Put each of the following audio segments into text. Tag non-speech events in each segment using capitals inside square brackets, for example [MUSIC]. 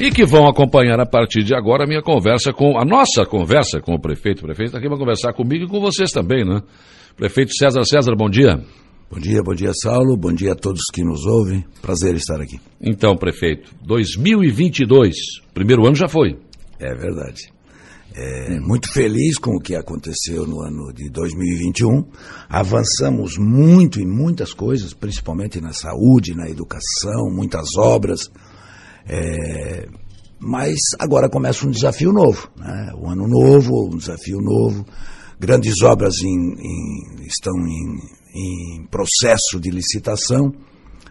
e que vão acompanhar a partir de agora a minha conversa com, a nossa conversa com o prefeito. O prefeito está aqui para conversar comigo e com vocês também, né? Prefeito César César, bom dia. Bom dia, bom dia, Saulo. Bom dia a todos que nos ouvem. Prazer estar aqui. Então, prefeito, 2022, primeiro ano já foi. É verdade. É, muito feliz com o que aconteceu no ano de 2021. Avançamos muito em muitas coisas, principalmente na saúde, na educação, muitas obras. É, mas agora começa um desafio novo, né? um ano novo, um desafio novo. Grandes obras em, em, estão em, em, processo de licitação.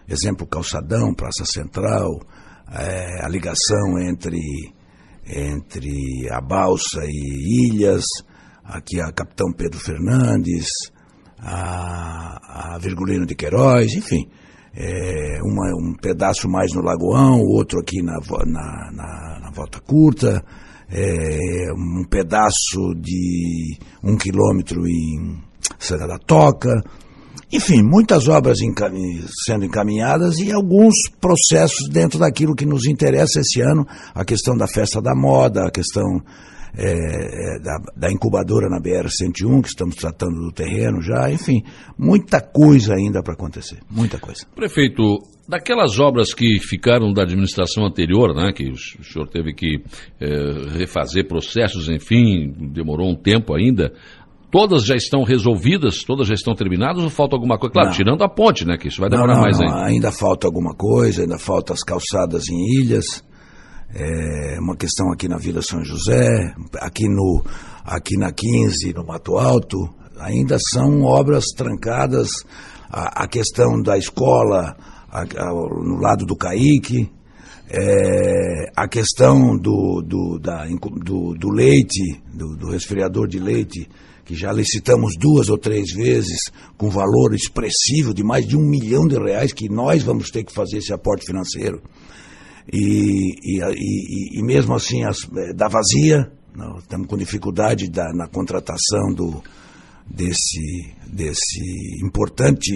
Exemplo, Calçadão, Praça Central, é, a ligação entre, entre a Balsa e Ilhas, aqui a Capitão Pedro Fernandes, a, a Virgulino de Queiroz, enfim é, uma, um pedaço mais no Lagoão, outro aqui na, na, na, na Volta Curta, é, um pedaço de um quilômetro em Santa da Toca. Enfim, muitas obras sendo encaminhadas e alguns processos dentro daquilo que nos interessa esse ano, a questão da festa da moda, a questão é, é, da, da, incubadora na BR-101, que estamos tratando do terreno já, enfim, muita coisa ainda para acontecer, muita coisa. Prefeito, daquelas obras que ficaram da administração anterior, né, que o senhor teve que é, refazer processos, enfim, demorou um tempo ainda, todas já estão resolvidas, todas já estão terminadas ou falta alguma coisa? Claro, não. tirando a ponte, né? Que isso vai demorar não, não, mais ainda. Ainda falta alguma coisa, ainda falta as calçadas em ilhas é uma questão aqui na Vila São José, aqui, no, aqui na 15, no Mato Alto, ainda são obras trancadas. A, a questão da escola a, a, no lado do Caique, é, a questão do, do, da, do, do leite, do, do resfriador de leite, que já licitamos duas ou três vezes, com valor expressivo de mais de um milhão de reais, que nós vamos ter que fazer esse aporte financeiro e, e, e, e mesmo assim as, é, dá vazia, não, estamos com dificuldade da, na contratação do, desse, desse importante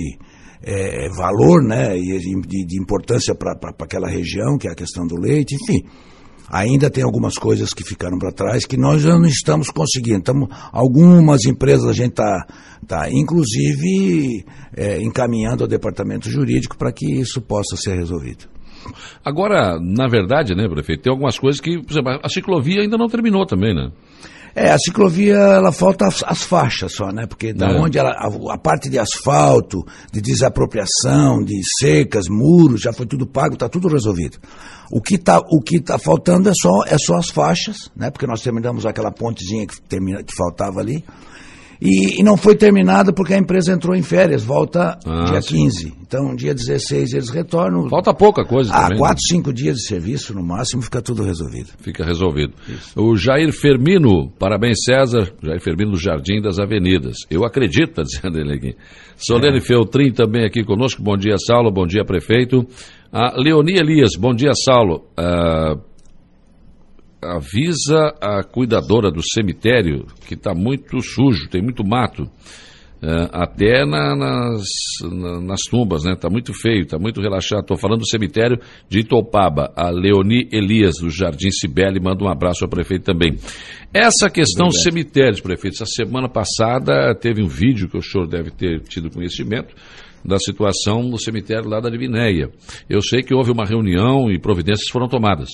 é, valor né, e de, de importância para aquela região, que é a questão do leite, enfim. Ainda tem algumas coisas que ficaram para trás que nós já não estamos conseguindo. Estamos, algumas empresas a gente está, tá, inclusive, é, encaminhando ao departamento jurídico para que isso possa ser resolvido. Agora, na verdade, né, prefeito, tem algumas coisas que, por exemplo, a ciclovia ainda não terminou também, né? É, a ciclovia, ela falta as, as faixas só, né? Porque da é. onde ela, a, a, parte de asfalto, de desapropriação, de secas, muros, já foi tudo pago, está tudo resolvido. O que está o que tá faltando é só, é só as faixas, né? Porque nós terminamos aquela pontezinha que, termina, que faltava ali. E, e, não foi terminada porque a empresa entrou em férias, volta ah, dia sim. 15. Então, dia 16 eles retornam. Falta pouca coisa ah, também. Ah, 4, 5 dias de serviço no máximo, fica tudo resolvido. Fica resolvido. Isso. O Jair Fermino, parabéns César, Jair Fermino do Jardim das Avenidas. Eu acredito, está dizendo ele aqui. Solene é. Feltrin também aqui conosco, bom dia Saulo, bom dia prefeito. A Leonia Elias, bom dia Saulo. Uh, avisa a cuidadora do cemitério que está muito sujo, tem muito mato. Uh, até na, nas, na, nas tumbas, né? Tá muito feio, tá muito relaxado. Estou falando do cemitério de Itopaba. A Leoni Elias, do Jardim Cibele, manda um abraço ao prefeito também. Essa questão Verdade. cemitérios, prefeito, essa semana passada teve um vídeo que o senhor deve ter tido conhecimento da situação no cemitério lá da Divinéia. Eu sei que houve uma reunião e providências foram tomadas.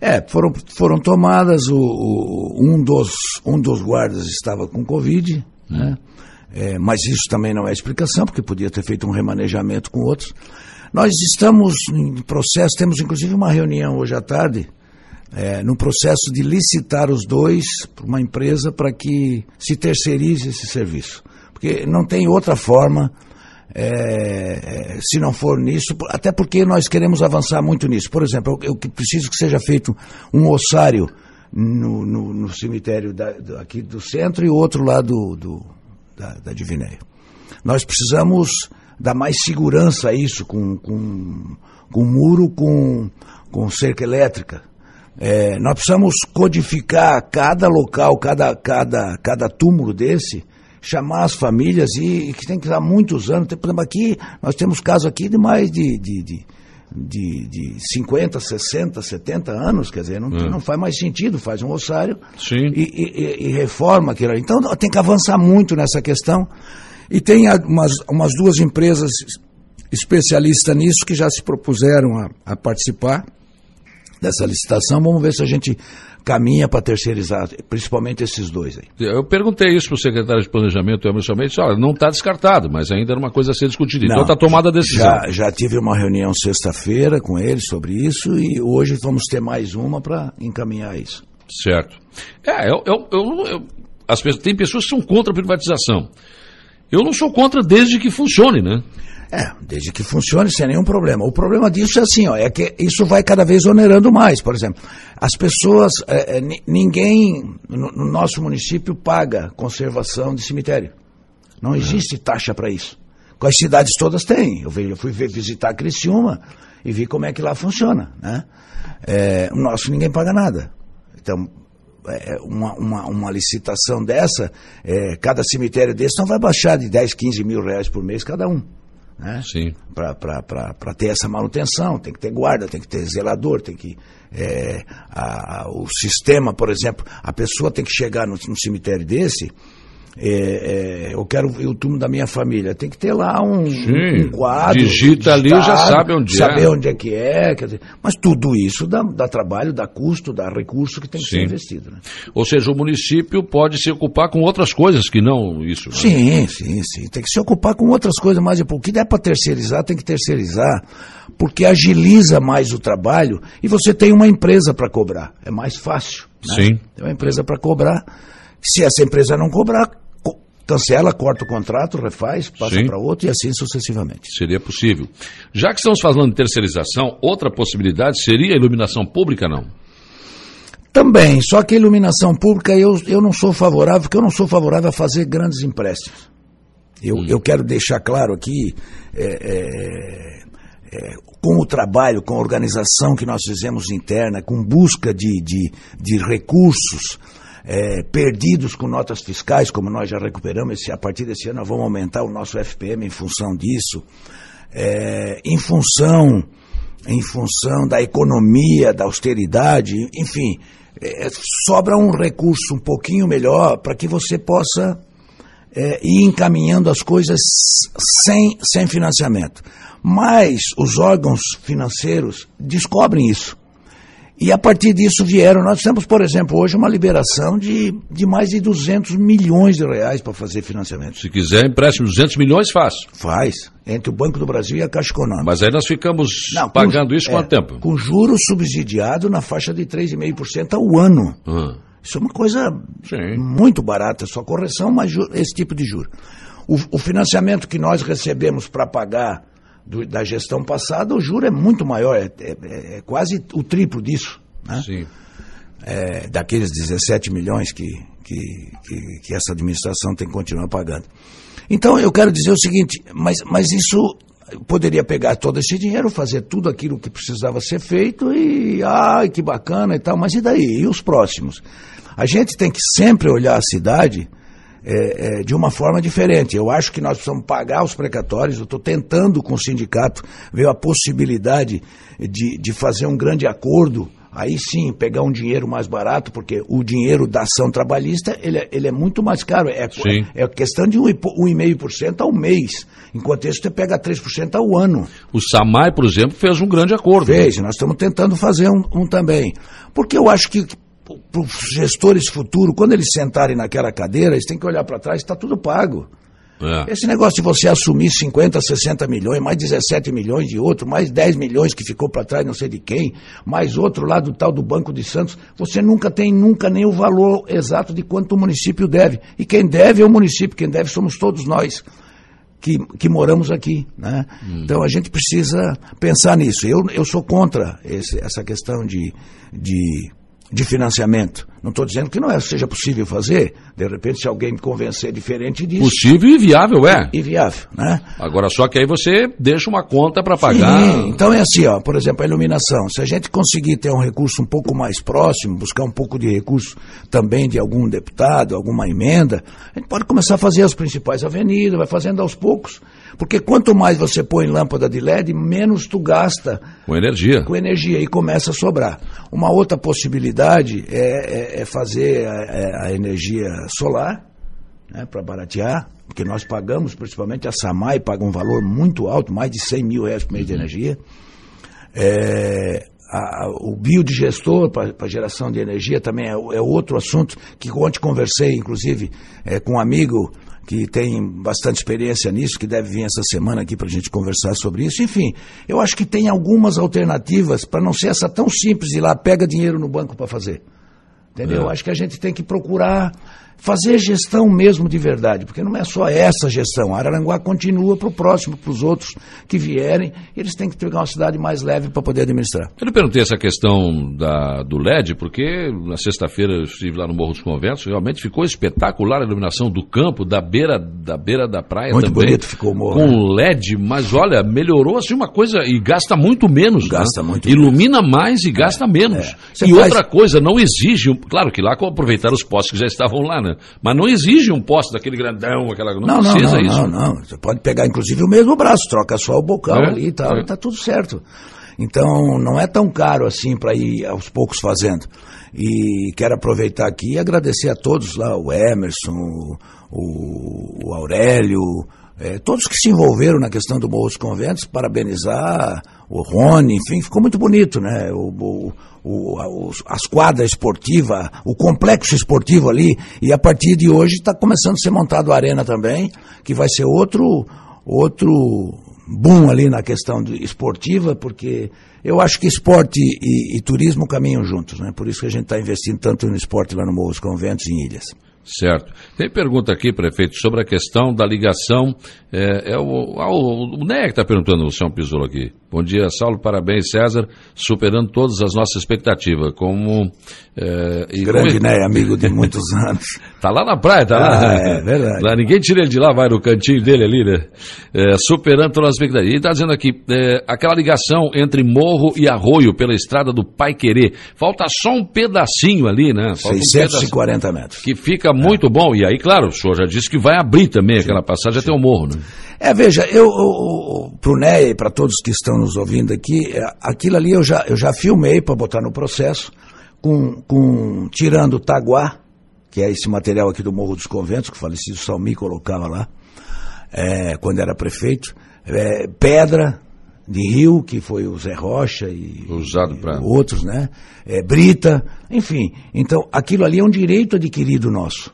É, foram, foram tomadas, o, o, um, dos, um dos guardas estava com Covid, né? É, mas isso também não é explicação, porque podia ter feito um remanejamento com outros. Nós estamos em processo, temos inclusive uma reunião hoje à tarde, é, no processo de licitar os dois para uma empresa para que se terceirize esse serviço. Porque não tem outra forma é, se não for nisso, até porque nós queremos avançar muito nisso. Por exemplo, eu, eu preciso que seja feito um ossário no, no, no cemitério da, do, aqui do centro e outro lá do, do da, da Divinéia. Nós precisamos dar mais segurança a isso, com, com, com muro, com, com cerca elétrica. É, nós precisamos codificar cada local, cada, cada, cada túmulo desse, chamar as famílias e, e que tem que dar muitos anos. Tem, por exemplo, aqui, nós temos casos aqui de mais de, de, de de, de 50, 60, 70 anos, quer dizer, não, É. não faz mais sentido, faz um ossário Sim. e, e- e- reforma aquilo. ali. Então tem que avançar muito nessa questão. E tem umas, umas duas empresas especialistas nisso que já se propuseram a, a participar dessa licitação. Vamos ver se a gente caminha para terceirizar, principalmente esses dois aí. Eu perguntei isso para o secretário de Planejamento, Emerson Mendes, olha, não está descartado, mas ainda era uma coisa a ser discutida. então Não, está tomada a decisão. Já, já tive uma reunião sexta-feira com eles sobre isso e hoje vamos ter mais uma para encaminhar isso. Certo. É, eu, eu, eu- eu- as pessoas, tem pessoas que são contra a privatização. Eu não sou contra desde que funcione, né? É, desde que funcione sem nenhum problema. O problema disso é assim, ó, é que isso vai cada vez onerando mais. Por exemplo, as pessoas, é, é, ni- ninguém no, no nosso município paga conservação de cemitério. Não existe taxa para isso. Com as cidades todas têm. Eu, eu fui visitar Criciúma e vi como é que lá funciona. Né? É, o nosso ninguém paga nada. Então, é, uma, uma, uma licitação dessa, é, cada cemitério desse não vai baixar de 10, 15 mil reais por mês cada um. Né? Sim. para ter essa manutenção, tem que ter guarda, tem que ter zelador, tem que. é, a- a- o sistema, por exemplo, a pessoa tem que chegar no cemitério desse. É, é, eu quero o túmulo da minha família. Tem que ter lá um, Sim. um quadro. Digita ali, já sabe onde é. saber onde é que é. dizer, mas tudo isso dá, dá trabalho, dá custo, dá recurso que tem que Sim. ser investido. Né? Ou seja, o município pode se ocupar com outras coisas que não isso. né? Sim, sim, sim. Tem que se ocupar com outras coisas mais. O que der para terceirizar, tem que terceirizar, porque agiliza mais o trabalho e você tem uma empresa para cobrar. É mais fácil. né? Sim. Tem uma empresa para cobrar. Se essa empresa não cobrar, co- cancela, corta o contrato, refaz, passa para outro e assim sucessivamente. Seria possível. Já que estamos falando de terceirização, outra possibilidade seria a iluminação pública, não? Também, só que a iluminação pública eu, eu não sou favorável, porque eu não sou favorável a fazer grandes empréstimos. Eu, eu quero deixar claro aqui, é, é, é, com o trabalho, com a organização que nós fizemos interna, com busca de, de, de recursos é, perdidos com notas fiscais, como nós já recuperamos, esse, a partir desse ano nós vamos aumentar o nosso FPM em função disso, é, em função em função da economia, da austeridade, enfim, é, sobra um recurso um pouquinho melhor para que você possa é, ir encaminhando as coisas sem, sem financiamento. Mas os órgãos financeiros descobrem isso. E a partir disso vieram. Nós temos, por exemplo, hoje uma liberação de, de mais de 200 milhões de reais para fazer financiamento. Se quiser empréstimo de 200 milhões, fácil. Faz, entre o Banco do Brasil e a Caixa Econômica. Mas aí nós ficamos Não, pagando com- isso é, quanto tempo? Com juros subsidiados na faixa de 3,5% ao ano. Ah, Isso é uma coisa Sim. muito barata, só correção, mas esse tipo de juro. O, o financiamento que nós recebemos para pagar do- da gestão passada, o juro é muito maior, é, é- é quase o triplo disso. Né? sim. é, daqueles 17 milhões que, que, que, que essa administração tem que continuar pagando. Então eu quero dizer o seguinte, mas, mas isso poderia pegar todo esse dinheiro, fazer tudo aquilo que precisava ser feito e, ai, que bacana e tal, mas e daí? E os próximos? A gente tem que sempre olhar a cidade é, é, de uma forma diferente. Eu acho que nós precisamos pagar os precatórios. Eu estou tentando com o sindicato ver a possibilidade de, de fazer um grande acordo. Aí sim, pegar um dinheiro mais barato, porque o dinheiro da ação trabalhista ele é, ele é muito mais caro. É, Sim. é questão de um e po- 1,5% ao mês. Enquanto isso, você pega 3% ao ano. O Samai, por exemplo, fez um grande acordo. Fez, nós estamos tentando fazer um, um também. Porque eu acho que para os gestores futuros, quando eles sentarem naquela cadeira, eles têm que olhar para trás, está tudo pago. É. Esse negócio de você assumir 50, 60 milhões, mais 17 milhões de outro, mais 10 milhões que ficou para trás não sei de quem, mais outro lá do tal do Banco de Santos, você nunca tem nunca nem o valor exato de quanto o município deve. E quem deve é o município, quem deve somos todos nós que, que moramos aqui. Né? Então a gente precisa pensar nisso. Eu, eu sou contra esse- essa questão de, de, de financiamento. Não estou dizendo que não é, seja possível fazer. De repente, se alguém me convencer diferente disso. Possível e viável, é. E viável, né? Agora, só que aí você deixa uma conta para pagar. Sim, então é assim, ó, por exemplo, a iluminação. Se a gente conseguir ter um recurso um pouco mais próximo, buscar um pouco de recurso também de algum deputado, alguma emenda, a gente pode começar a fazer as principais avenidas, vai fazendo aos poucos. Porque quanto mais você põe lâmpada de LED, menos tu gasta com energia. Com energia e começa a sobrar. Uma outra possibilidade é, é, é fazer a, é, a, energia solar, né, para baratear, porque nós pagamos, principalmente a Samai paga um valor muito alto, mais de 100 mil reais por mês de uhum. energia. É, a, o biodigestor para geração de energia também é, é, outro assunto que ontem conversei, inclusive, é, com um amigo que tem bastante experiência nisso, que deve vir essa semana aqui para a gente conversar sobre isso. Enfim, eu acho que tem algumas alternativas para não ser essa tão simples de ir lá, pega dinheiro no banco para fazer. Entendeu? É. Acho que a gente tem que procurar fazer gestão mesmo de verdade, porque não é só essa gestão. A Araranguá continua para o próximo, para os outros que vierem, eles têm que pegar uma cidade mais leve para poder administrar. Eu lhe perguntei essa questão da, do LED, porque na sexta-feira eu estive lá no Morro dos Conventos, realmente ficou espetacular a iluminação do campo, da beira da, beira da praia muito também. bonito ficou o morro. Com né? LED, mas olha, melhorou assim uma coisa e gasta muito menos. Né? Gasta né? muito Ilumina menos. mais e gasta é, menos. É. E faz... outra coisa, não exige, claro que lá aproveitar os postes que já estavam lá, né? Mas não exige um poste daquele grandão, aquela. Não, não precisa não, isso. Não, não. Você pode pegar, inclusive, o mesmo braço, troca só o bocal é, ali e tal, é. e tá tudo certo. Então, não é tão caro assim para ir aos poucos fazendo. E quero aproveitar aqui e agradecer a todos lá, o Emerson, o, o Aurélio, é, todos que se envolveram na questão do Morro dos Conventos, parabenizar o Rony, enfim, ficou muito bonito, né? O, o, o, as quadras esportivas, o complexo esportivo ali, e a partir de hoje está começando a ser montado a arena também, que vai ser outro, outro boom ali na questão de, esportiva, porque eu acho que esporte e, e turismo caminham juntos, né? Por isso que a gente está investindo tanto no esporte lá no Morro dos Conventos e em Ilhas. Certo. Tem pergunta aqui, prefeito, sobre a questão da ligação. É, é o, ah, o, NEA que está perguntando, o senhor Pisolo aqui. Bom dia, Saulo. Parabéns, César. Superando todas as nossas expectativas. Como. É, Grande como... Né, amigo de muitos [LAUGHS] anos. tá lá na praia, tá ah, lá. É verdade. Lá, ninguém tira ele de lá, vai no cantinho dele ali, né? É, superando todas as expectativas. Ele está dizendo aqui, é, aquela ligação entre Morro e Arroio pela estrada do Pai Querer. Falta só um pedacinho ali, né? Falta 640 um metros. Que fica muito bom. E aí, claro, o senhor já disse que vai abrir também aquela passagem até o morro, né? É, veja, eu, para o NEA e para todos que estão nos ouvindo aqui, é, aquilo ali eu já, eu já filmei para botar no processo, com, com tirando o taguá, que é esse material aqui do Morro dos Conventos, que o falecido Salmi colocava lá, é, quando era prefeito, é, pedra de rio, que foi o Zé Rocha e, Usado pra... outros, né? É, brita, enfim. Então, aquilo ali é um direito adquirido nosso,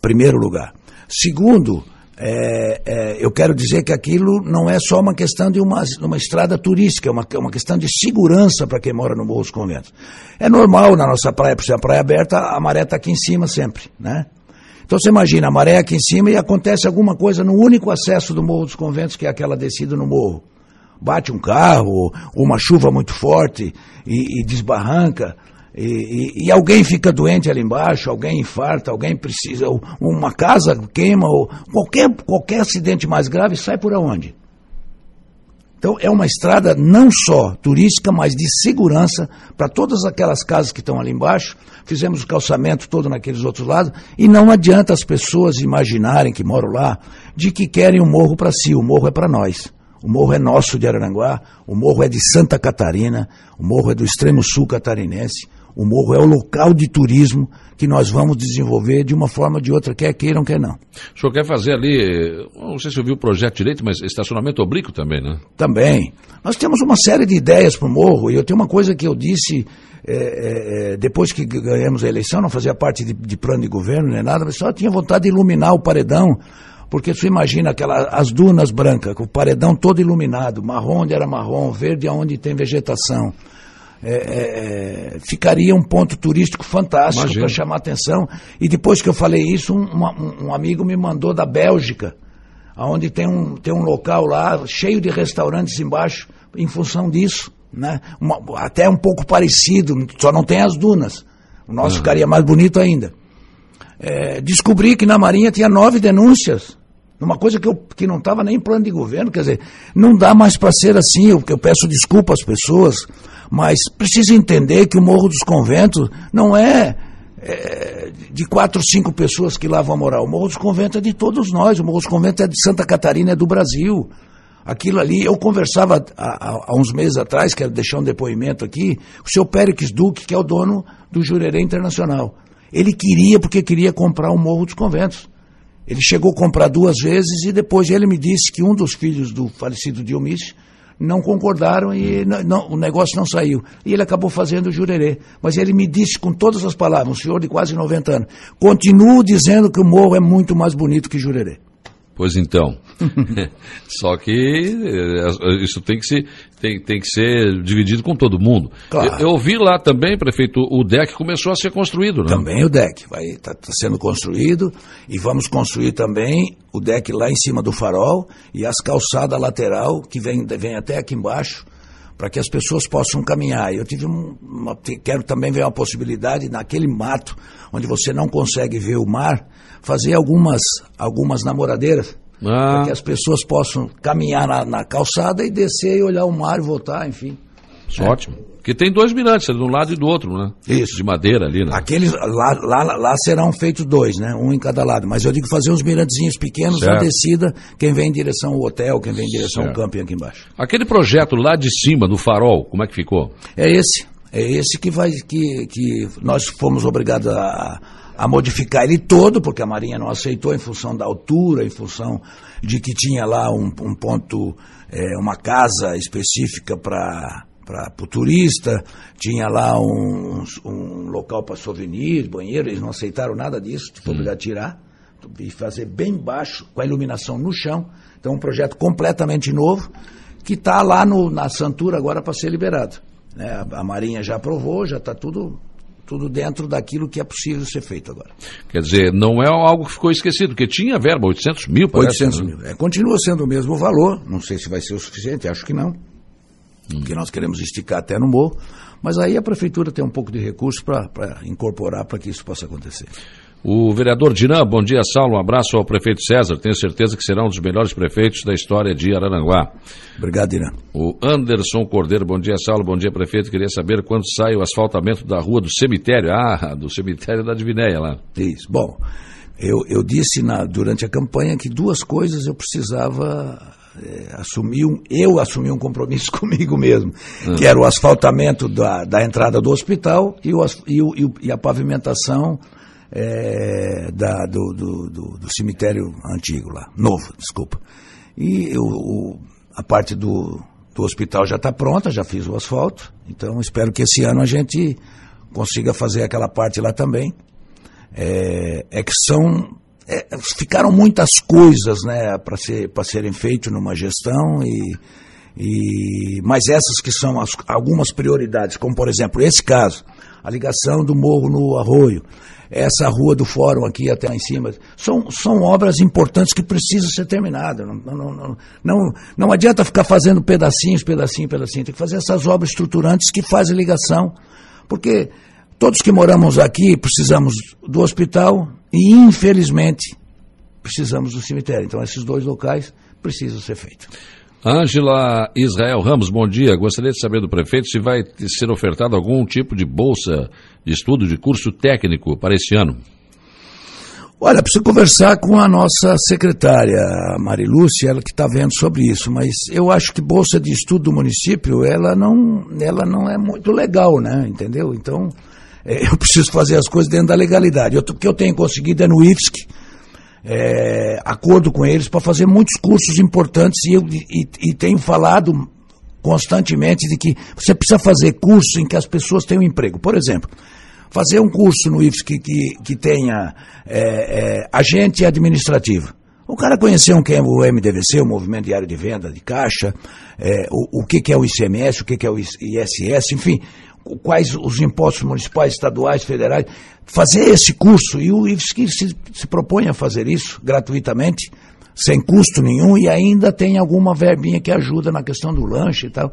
primeiro lugar. Segundo, é, é, eu quero dizer que aquilo não é só uma questão de uma, uma estrada turística, é uma, é uma questão de segurança para quem mora no Morro dos Conventos. É normal na nossa praia, por ser a praia aberta, a maré está aqui em cima sempre, né? Então você imagina, a maré aqui em cima e acontece alguma coisa no único acesso do Morro dos Conventos, que é aquela descida no morro. Bate um carro, ou uma chuva muito forte e, e desbarranca. E, e, e, alguém fica doente ali embaixo, alguém infarta, alguém precisa, uma casa queima, ou qualquer, qualquer acidente mais grave sai por onde? Então é uma estrada não só turística, mas de segurança para todas aquelas casas que estão ali embaixo. Fizemos o calçamento todo naqueles outros lados e não adianta as pessoas imaginarem que moram lá de que querem o morro para si, o morro é para nós. O morro é nosso de Araranguá, o morro é de Santa Catarina, o morro é do extremo sul catarinense. O morro é o local de turismo que nós vamos desenvolver de uma forma ou de outra, quer queiram, quer não. O senhor quer fazer ali, não sei se eu vi o projeto direito, mas estacionamento oblíquo também, né? Também. Nós temos uma série de ideias para o morro, e eu tenho uma coisa que eu disse é, é, é, depois que ganhamos a eleição, não fazia parte de, de plano de governo nem nada, mas só tinha vontade de iluminar o paredão porque você imagina aquela, as dunas brancas, com o paredão todo iluminado, marrom onde era marrom, verde onde tem vegetação é, é, é, ficaria um ponto turístico fantástico para chamar atenção. E depois que eu falei isso, um, um, um amigo me mandou da Bélgica, onde tem um, tem um local lá cheio de restaurantes embaixo, em função disso. Né? Uma, até um pouco parecido, só não tem as dunas. O nosso uhum. ficaria mais bonito ainda. É, descobri que na Marinha tinha nove denúncias. Numa coisa que, eu, que não estava nem em plano de governo, quer dizer, não dá mais para ser assim, eu, eu peço desculpa às pessoas, mas precisa entender que o Morro dos Conventos não é, é, de quatro, cinco pessoas que lá vão morar. O Morro dos Conventos é de todos nós, o Morro dos Conventos é de Santa Catarina, é do Brasil. Aquilo ali, eu conversava há, há, uns meses atrás, quero deixar um depoimento aqui, o seu Périx Duque, que é o dono do Jurerê Internacional. Ele queria, porque queria comprar o Morro dos Conventos. Ele chegou a comprar duas vezes e depois ele me disse que um dos filhos do falecido Dionísio não concordaram e não, não, o negócio não saiu. E ele acabou fazendo o jurerê. Mas ele me disse com todas as palavras, um senhor de quase 90 anos, continuo dizendo que o morro é muito mais bonito que jurerê. Pois então. [LAUGHS] Só que eh, isso tem que, ser, tem, tem que ser dividido com todo mundo. Claro. Eu, eu vi lá também, prefeito, o deck começou a ser construído, né? Também o deck. Está tá sendo construído e vamos construir também o deck lá em cima do farol e as calçadas lateral que vem, vem até aqui embaixo para que as pessoas possam caminhar. Eu tive um, uma, quero também ver uma possibilidade naquele mato onde você não consegue ver o mar, fazer algumas algumas namoradeiras ah. para que as pessoas possam caminhar na, na, calçada e descer e olhar o mar e voltar, enfim. É. Ótimo. Porque tem dois mirantes, de um lado e do outro, né? Isso. De madeira ali, né? Aqueles, lá, lá, lá serão feitos dois, né? Um em cada lado. Mas eu digo fazer uns mirantezinhos pequenos certo. na descida, quem vem em direção ao hotel, quem vem em direção certo. ao camping aqui embaixo. Aquele projeto lá de cima, do farol, como é que ficou? É esse. É esse que vai que, que nós fomos obrigados a, a modificar ele todo, porque a Marinha não aceitou em função da altura, em função de que tinha lá um, um ponto, é, uma casa específica para para o turista, tinha lá um, um local para souvenirs, banheiro, eles não aceitaram nada disso, foi obrigado a tirar e fazer bem baixo, com a iluminação no chão. Então, um projeto completamente novo, que está lá no, na Santura agora para ser liberado. Né? A, a, Marinha já aprovou, já está tudo, tudo dentro daquilo que é possível ser feito agora. Quer dizer, não é algo que ficou esquecido, porque tinha verba, 800 mil, parece. 800 né? mil. É, continua sendo o mesmo valor, não sei se vai ser o suficiente, acho que não hum. que nós queremos esticar até no morro, mas aí a prefeitura tem um pouco de recursos para incorporar para que isso possa acontecer. O vereador Dinan, bom dia, Saulo. Um abraço ao prefeito César. Tenho certeza que será um dos melhores prefeitos da história de Araranguá. Obrigado, Dinan. O Anderson Cordeiro, bom dia, Saulo. Bom dia, prefeito. Queria saber quando sai o asfaltamento da rua do cemitério. Ah, do cemitério da Divinéia lá. Isso. Bom, eu, eu disse na, durante a campanha que duas coisas eu precisava é, assumi um, eu assumi um compromisso [LAUGHS] comigo mesmo, uhum. que era o asfaltamento da, da entrada do hospital e, o, e, o, e a pavimentação é, da, do, do, do, do, cemitério antigo lá, novo, desculpa. E o, a parte do, do hospital já está pronta, já fiz o asfalto, então espero que esse ano a gente consiga fazer aquela parte lá também. É, é que são é, ficaram muitas coisas né, para ser, serem feitas numa gestão, e, e, mas essas que são as, algumas prioridades, como por exemplo esse caso, a ligação do morro no arroio, essa rua do fórum aqui até lá em cima, são, são obras importantes que precisam ser terminadas. Não, não, não, não, não adianta ficar fazendo pedacinhos, pedacinho, pedacinho, tem que fazer essas obras estruturantes que fazem ligação, porque todos que moramos aqui precisamos do hospital, e, infelizmente, precisamos do cemitério. Então, esses dois locais precisam ser feitos. Ângela Israel Ramos, bom dia. Gostaria de saber do prefeito se vai ser ofertado algum tipo de bolsa de estudo, de curso técnico para esse ano. Olha, preciso conversar com a nossa secretária, Marilúcia, ela que está vendo sobre isso, mas eu acho que bolsa de estudo do município, ela não, ela não é muito legal, né? Entendeu? Então, eu preciso fazer as coisas dentro da legalidade. O que eu tenho conseguido é no IFSC, é, acordo com eles para fazer muitos cursos importantes e, eu, e, e, tenho falado constantemente de que você precisa fazer cursos em que as pessoas tenham emprego. Por exemplo, fazer um curso no IFSC que, que, que tenha é, é, agente administrativo. O cara conhecer um que é o MDVC, o Movimento Diário de Venda de Caixa, é, o, o que, que é o ICMS, o que, que é o ISS, enfim, quais os impostos municipais, estaduais, federais, fazer esse curso, e o IFSC se, se propõe a fazer isso gratuitamente, sem custo nenhum, e ainda tem alguma verbinha que ajuda na questão do lanche e tal.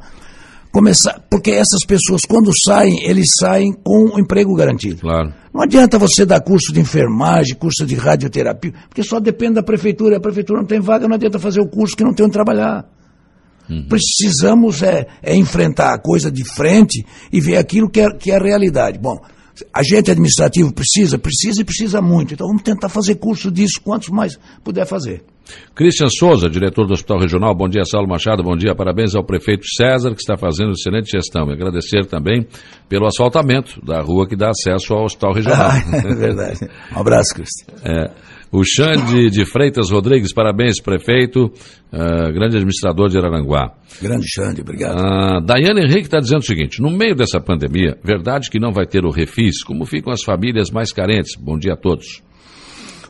começar, porque essas pessoas quando saem, eles saem com o emprego garantido. Claro. Não adianta você dar curso de enfermagem, curso de radioterapia, porque só depende da prefeitura. A prefeitura não tem vaga, não adianta fazer o curso que não tem onde trabalhar. Uhum. Precisamos é, é, enfrentar a coisa de frente e ver aquilo que é, que é a realidade. Bom, agente administrativo precisa, precisa e precisa muito. Então vamos tentar fazer curso disso, quantos mais puder fazer. Christian Souza, diretor do Hospital Regional, bom dia, Saulo Machado, bom dia, parabéns ao prefeito César, que está fazendo excelente gestão. E agradecer também pelo asfaltamento da rua que dá acesso ao Hospital Regional. [LAUGHS] Ah, é verdade. Um abraço, Christian. É. O Xande de Freitas Rodrigues, parabéns, prefeito, uh, grande administrador de Araranguá. Grande Xande, obrigado. Uh, Daiane Henrique está dizendo o seguinte: no meio dessa pandemia, verdade que não vai ter o refis, como ficam as famílias mais carentes? Bom dia a todos.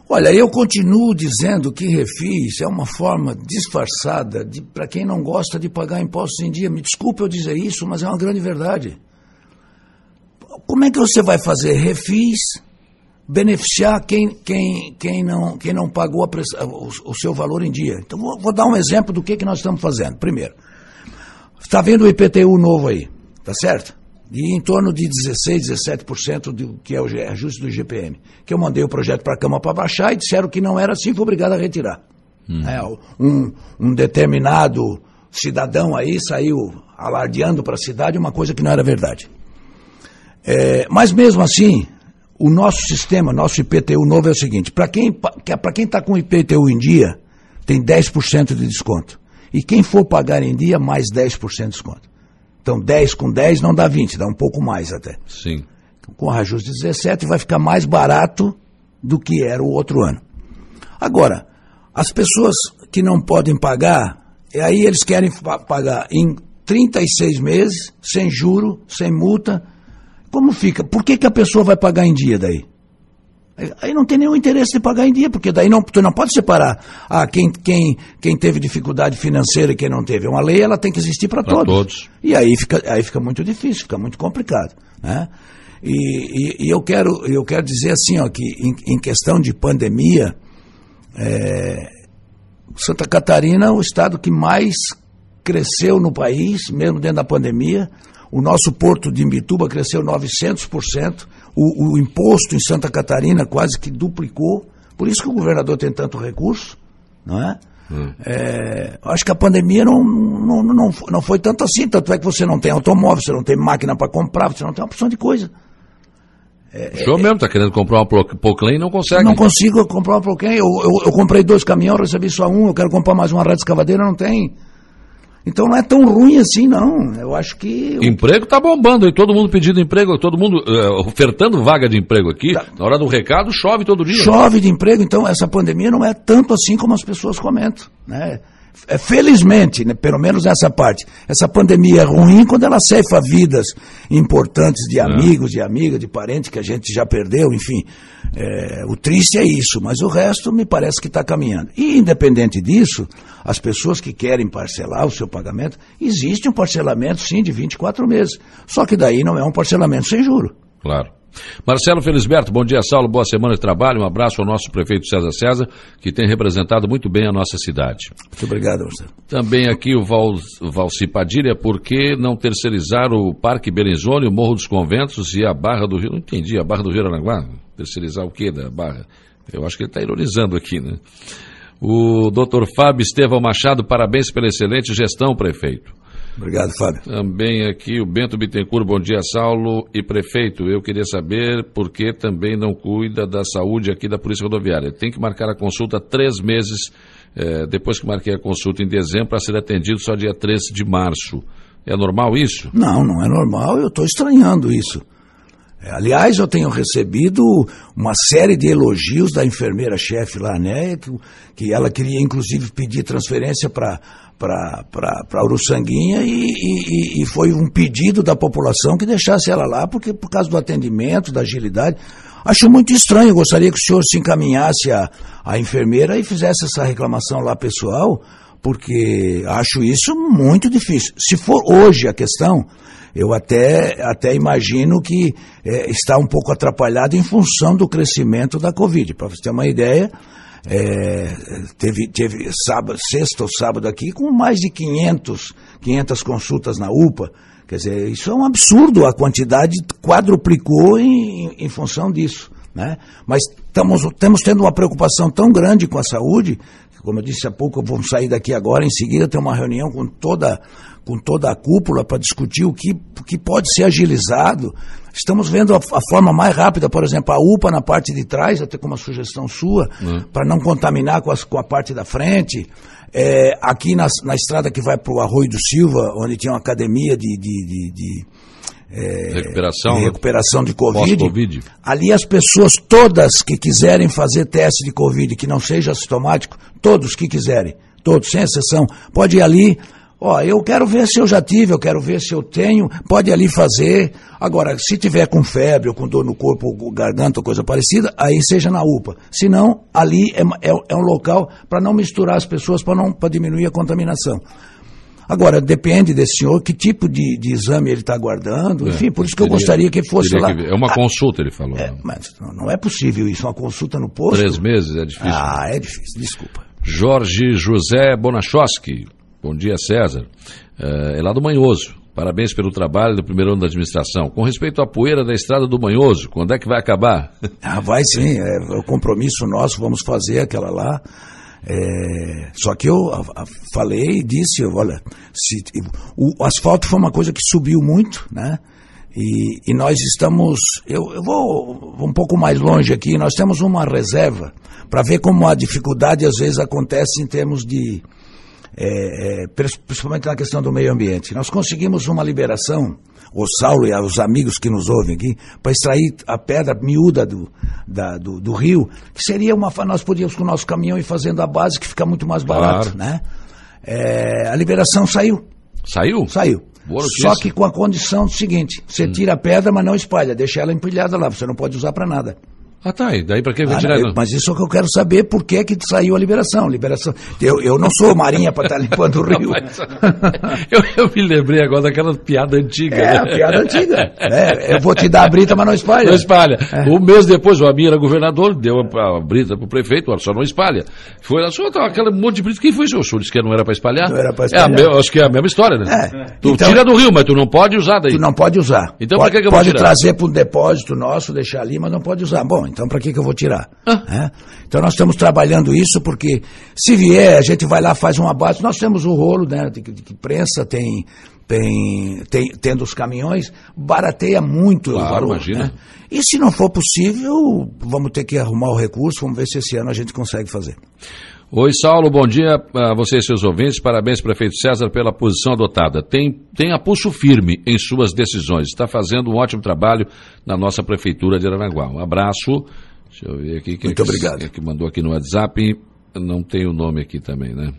Olha, eu continuo dizendo que refis é uma forma disfarçada de para quem não gosta de pagar impostos em dia. Me desculpe eu dizer isso, mas é uma grande verdade. Como é que você vai fazer refis beneficiar quem, quem, quem, não, quem não pagou a, o, o, seu valor em dia? Então vou, vou, dar um exemplo do que, que nós estamos fazendo. Primeiro, está vendo o IPTU novo aí, tá certo? e em torno de 16, 17% do que é o ajuste do GPM. Que eu mandei o projeto para a Câmara para baixar e disseram que não era assim, fui obrigado a retirar. Hum. É, um, um determinado cidadão aí saiu alardeando para a cidade uma coisa que não era verdade. É, mas mesmo assim, o nosso sistema, nosso IPTU novo é o seguinte: para quem para quem está com o IPTU em dia, tem 10% de desconto. E quem for pagar em dia, mais 10% de desconto. Então 10 com 10 não dá 20, dá um pouco mais até. Sim. Com o reajuste de 17 vai ficar mais barato do que era o outro ano. Agora, as pessoas que não podem pagar, aí eles querem pagar em 36 meses, sem juro, sem multa. Como fica? Por que, que a pessoa vai pagar em dia daí? Aí não tem nenhum interesse de pagar em dia, porque daí não, tu não pode separar ah, quem, quem, quem teve dificuldade financeira e quem não teve. Uma lei ela tem que existir para todos. todos. E aí fica, aí fica muito difícil, fica muito complicado. Né? E, e, e eu, quero, eu quero dizer assim, ó, que em, em questão de pandemia, é, Santa Catarina é o estado que mais cresceu no país, mesmo dentro da pandemia. O nosso porto de Imbituba cresceu 900%. O, o imposto em Santa Catarina quase que duplicou. Por isso que o governador tem tanto recurso, não é? Hum. é acho que a pandemia não, não, não, não foi tanto assim. Tanto é que você não tem automóvel, você não tem máquina para comprar, você não tem uma opção de coisa. É, o senhor é, mesmo está querendo comprar uma Proclaim e não consegue. Não consigo comprar uma Proclaim. Eu, eu, eu, comprei dois caminhões, recebi só um. Eu quero comprar mais uma rádio escavadeira, não tem. Então não é tão ruim assim, não. Eu acho que. Emprego está bombando, e todo mundo pedindo emprego, todo mundo uh, ofertando vaga de emprego aqui. Tá. Na hora do recado, chove todo dia. Chove de emprego, então essa pandemia não é tanto assim como as pessoas comentam. Né? É, felizmente, né, pelo menos essa parte, essa pandemia é ruim quando ela ceifa vidas importantes de é. amigos, de amigas, de parentes que a gente já perdeu, enfim. É, o triste é isso, mas o resto me parece que está caminhando. E independente disso, as pessoas que querem parcelar o seu pagamento, existe um parcelamento sim de 24 meses. Só que daí não é um parcelamento sem juro. Claro. Marcelo Felisberto, bom dia, Saulo, boa semana de trabalho. Um abraço ao nosso prefeito César César, que tem representado muito bem a nossa cidade. Muito obrigado, Marcelo. Também aqui o Val, Valci Padilha, por que não terceirizar o Parque Belenzone, o Morro dos Conventos e a Barra do Rio? Não entendi, a Barra do Rio Aranguá? Terceirizar o quê da Barra? Eu acho que ele está ironizando aqui, né? O doutor Fábio Estevão Machado, parabéns pela excelente gestão, prefeito. Obrigado, Fábio. Também aqui o Bento Bittencourt, bom dia, Saulo e prefeito. Eu queria saber por que também não cuida da saúde aqui da Polícia Rodoviária. Tem que marcar a consulta três meses é, depois que marquei a consulta em dezembro para ser atendido só dia 13 de março. É normal isso? Não, não é normal. Eu estou estranhando isso. É, aliás, eu tenho recebido uma série de elogios da enfermeira-chefe lá, né? Que, que ela queria, inclusive, pedir transferência para para Uruçanguinha e, e, e, foi um pedido da população que deixasse ela lá, porque por causa do atendimento, da agilidade. Acho muito estranho, gostaria que o senhor se encaminhasse à, enfermeira e fizesse essa reclamação lá pessoal, porque acho isso muito difícil. Se for hoje a questão, eu até, até imagino que é, está um pouco atrapalhado em função do crescimento da Covid. Para você ter uma ideia, é, teve, teve sábado, sexta ou sábado aqui com mais de 500, 500 consultas na UPA, Quer dizer, isso é um absurdo, a quantidade quadruplicou em, em função disso. Né? Mas estamos, estamos tendo uma preocupação tão grande com a saúde, como eu disse há pouco, vamos sair daqui agora, em seguida ter uma reunião com toda, com toda a cúpula para discutir o que, que pode ser agilizado. Estamos vendo a, a, forma mais rápida, por exemplo, a UPA na parte de trás, até como uma sugestão sua, uhum. para não contaminar com, as, com, a parte da frente. É, aqui na, na estrada que vai para o Arroio do Silva, onde tinha uma academia de, de, de, de é, recuperação, de recuperação de COVID, COVID. Ali as pessoas todas que quiserem fazer teste de Covid, que não seja assintomático, todos que quiserem, todos, sem exceção, pode ir ali. Ó, eu quero ver se eu já tive, eu quero ver se eu tenho, pode ir ali fazer. Agora, se tiver com febre ou com dor no corpo, ou garganta ou coisa parecida, aí seja na UPA. Se não, ali é, é, é um local para não misturar as pessoas, para diminuir a contaminação. Agora, depende desse senhor que tipo de, de exame ele está aguardando, é, enfim, por isso que teria, eu gostaria que fosse lá. Que é uma ah, consulta, ele falou. É, mas não é possível isso, uma consulta no posto. Três meses é difícil. Ah, é difícil, desculpa. Jorge José Bonachowski, bom dia César, é, é lá do Manhoso. Parabéns pelo trabalho do primeiro ano da administração. Com respeito à poeira da estrada do Manhoso, quando é que vai acabar? Ah, vai [LAUGHS] sim, é o compromisso nosso, vamos fazer aquela lá. É, só que eu a, a, falei e disse, olha, se, o, o, asfalto foi uma coisa que subiu muito, né? E, e nós estamos, eu, eu vou, vou um pouco mais longe aqui, nós temos uma reserva para ver como a dificuldade às vezes acontece em termos de, é, é, principalmente na questão do meio ambiente. Nós conseguimos uma liberação o Saulo e os amigos que nos ouvem aqui, para extrair a pedra miúda do, da, do, do, rio, que seria uma. Nós podíamos com o nosso caminhão ir fazendo a base, que fica muito mais barato. Claro. Né? É, a liberação saiu. Saiu? Saiu. Só que com a condição do seguinte: você hum. tira a pedra, mas não espalha, deixa ela empilhada lá, você não pode usar para nada. Ah, tá. E daí para que ah, não, Mas isso é o que eu quero saber, por que, que saiu a liberação. liberação. Eu, eu não sou marinha para estar limpando o [LAUGHS] rio. Mas, [LAUGHS] eu, eu, me lembrei agora daquela piada antiga. É, né? a piada antiga. [LAUGHS] É, eu vou te dar a brita, mas não espalha. Não espalha. É. Um mês depois, o Amir era governador, deu a, a brita para o prefeito, só não espalha. Foi lá, só tá, aquele monte de brita. Quem foi o senhor? disse que não era para espalhar? Não era para espalhar. É, acho que é a mesma história, né? É. Tu então, tira do rio, mas tu não pode usar daí. Tu não pode usar. Então pode, que, que eu vou Pode tirar? trazer para um depósito nosso, deixar ali, mas não pode usar. Bom, então para que, que eu vou tirar? Ah. Né? Então nós estamos trabalhando isso porque se vier, a gente vai lá, faz uma base. Nós temos o rolo né, de, de, de prensa, tem, tem, tem, tendo os caminhões, barateia muito claro, o valor. Imagina. Né? E se não for possível, vamos ter que arrumar o recurso, vamos ver se esse ano a gente consegue fazer. Oi, Saulo, bom dia a você e seus ouvintes. Parabéns, prefeito César, pela posição adotada. Tem, tem a pulso firme em suas decisões. Está fazendo um ótimo trabalho na nossa prefeitura de Aranaguá. Um abraço. Deixa eu ver aqui. Quem Muito é que, obrigado. É que mandou aqui no WhatsApp. Não tem o nome aqui também, né?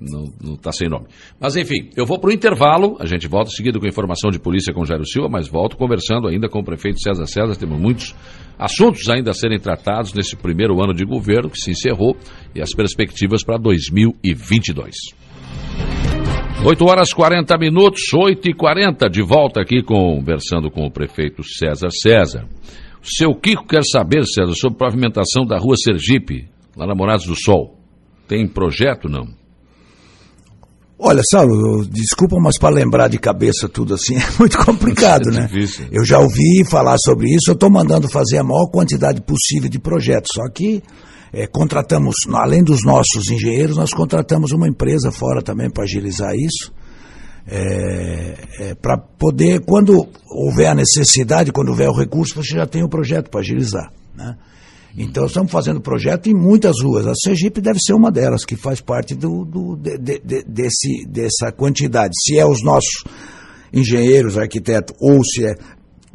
Não está sem nome. Mas enfim, eu vou para o intervalo. A gente volta seguido com informação de polícia com Jairo Silva, mas volto conversando ainda com o prefeito César César. Temos muitos assuntos ainda a serem tratados nesse primeiro ano de governo que se encerrou e as perspectivas para 2022. 8 horas 40 minutos, 8 e 40 de volta aqui conversando com o prefeito César César. Seu Kiko quer saber, César, sobre pavimentação da rua Sergipe, lá na Morados do Sol. Tem projeto, não? Olha, Saulo, desculpa, mas para lembrar de cabeça tudo assim [LAUGHS] é muito complicado, é né? Difícil. Eu já ouvi falar sobre isso, eu estou mandando fazer a maior quantidade possível de projetos, só que é, contratamos, além dos nossos engenheiros, nós contratamos uma empresa fora também para agilizar isso é, é, para poder, quando houver a necessidade, quando houver o recurso, você já tem o projeto para agilizar. Né? Então, estamos fazendo projeto em muitas ruas. A Sergipe deve ser uma delas, que faz parte do, do de, de, desse, dessa quantidade. Se é os nossos engenheiros, arquitetos, ou se é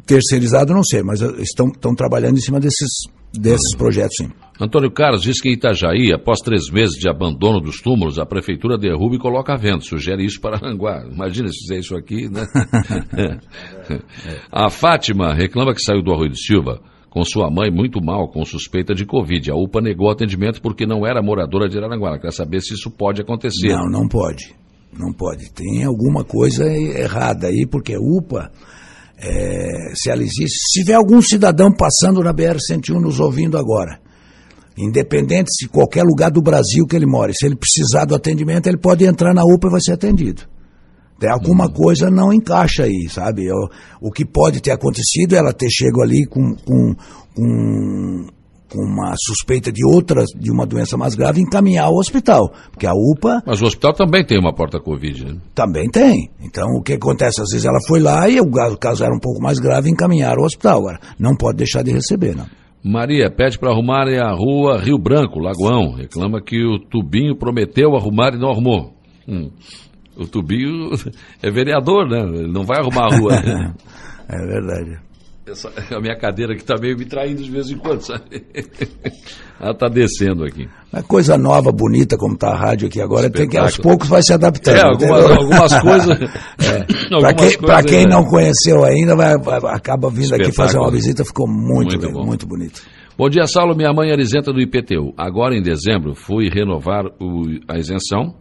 terceirizado, não sei, mas estão, estão trabalhando em cima desses, desses projetos, sim. Antônio Carlos diz que em Itajaí, após três meses de abandono dos túmulos, a prefeitura derruba e coloca a venda. Sugere isso para Aranguá. Imagina se fizer isso aqui, né? [LAUGHS] [LAUGHS] a Fátima reclama que saiu do Arroio de Silva com sua mãe muito mal, com suspeita de Covid. A UPA negou atendimento porque não era moradora de Aranguá. Ela quer saber se isso pode acontecer. Não, não pode. Não pode. Tem alguma coisa errada aí, porque a UPA. É, se ela existe, se tiver algum cidadão passando na BR-101 nos ouvindo agora, Independente de qualquer lugar do Brasil que ele more, se ele precisar do atendimento, ele pode entrar na UPA e vai ser atendido. Tem alguma coisa não encaixa aí, sabe? O, o que pode ter acontecido é ela ter chego ali com, com, com, com uma suspeita de outra, de uma doença mais grave, encaminhar ao hospital. Porque a UPA. Mas o hospital também tem uma porta Covid, né? Também tem. Então o que acontece? Às vezes ela foi lá e o caso era um pouco mais grave, encaminhar ao hospital. Agora, não pode deixar de receber, não. Maria pede para arrumarem a rua Rio Branco, Lagoão. Reclama que o Tubinho prometeu arrumar e não arrumou. Hum. O Tubinho é vereador, né? Ele não vai arrumar a rua. Né? [LAUGHS] é verdade. Essa, a minha cadeira que está meio me traindo de vez em quando, sabe? Ela está descendo aqui. É coisa nova, bonita, como está a rádio aqui agora, tem que aos poucos vai se adaptando. É, [LAUGHS] algumas, [LAUGHS] algumas coisas. É. Para quem, coisas, quem é. não conheceu ainda, vai, vai acaba vindo aqui fazer uma visita, ficou muito, muito, bem, muito bonito. Bom dia, Saulo. Minha mãe era isenta do IPTU. Agora, em dezembro, fui renovar o, a isenção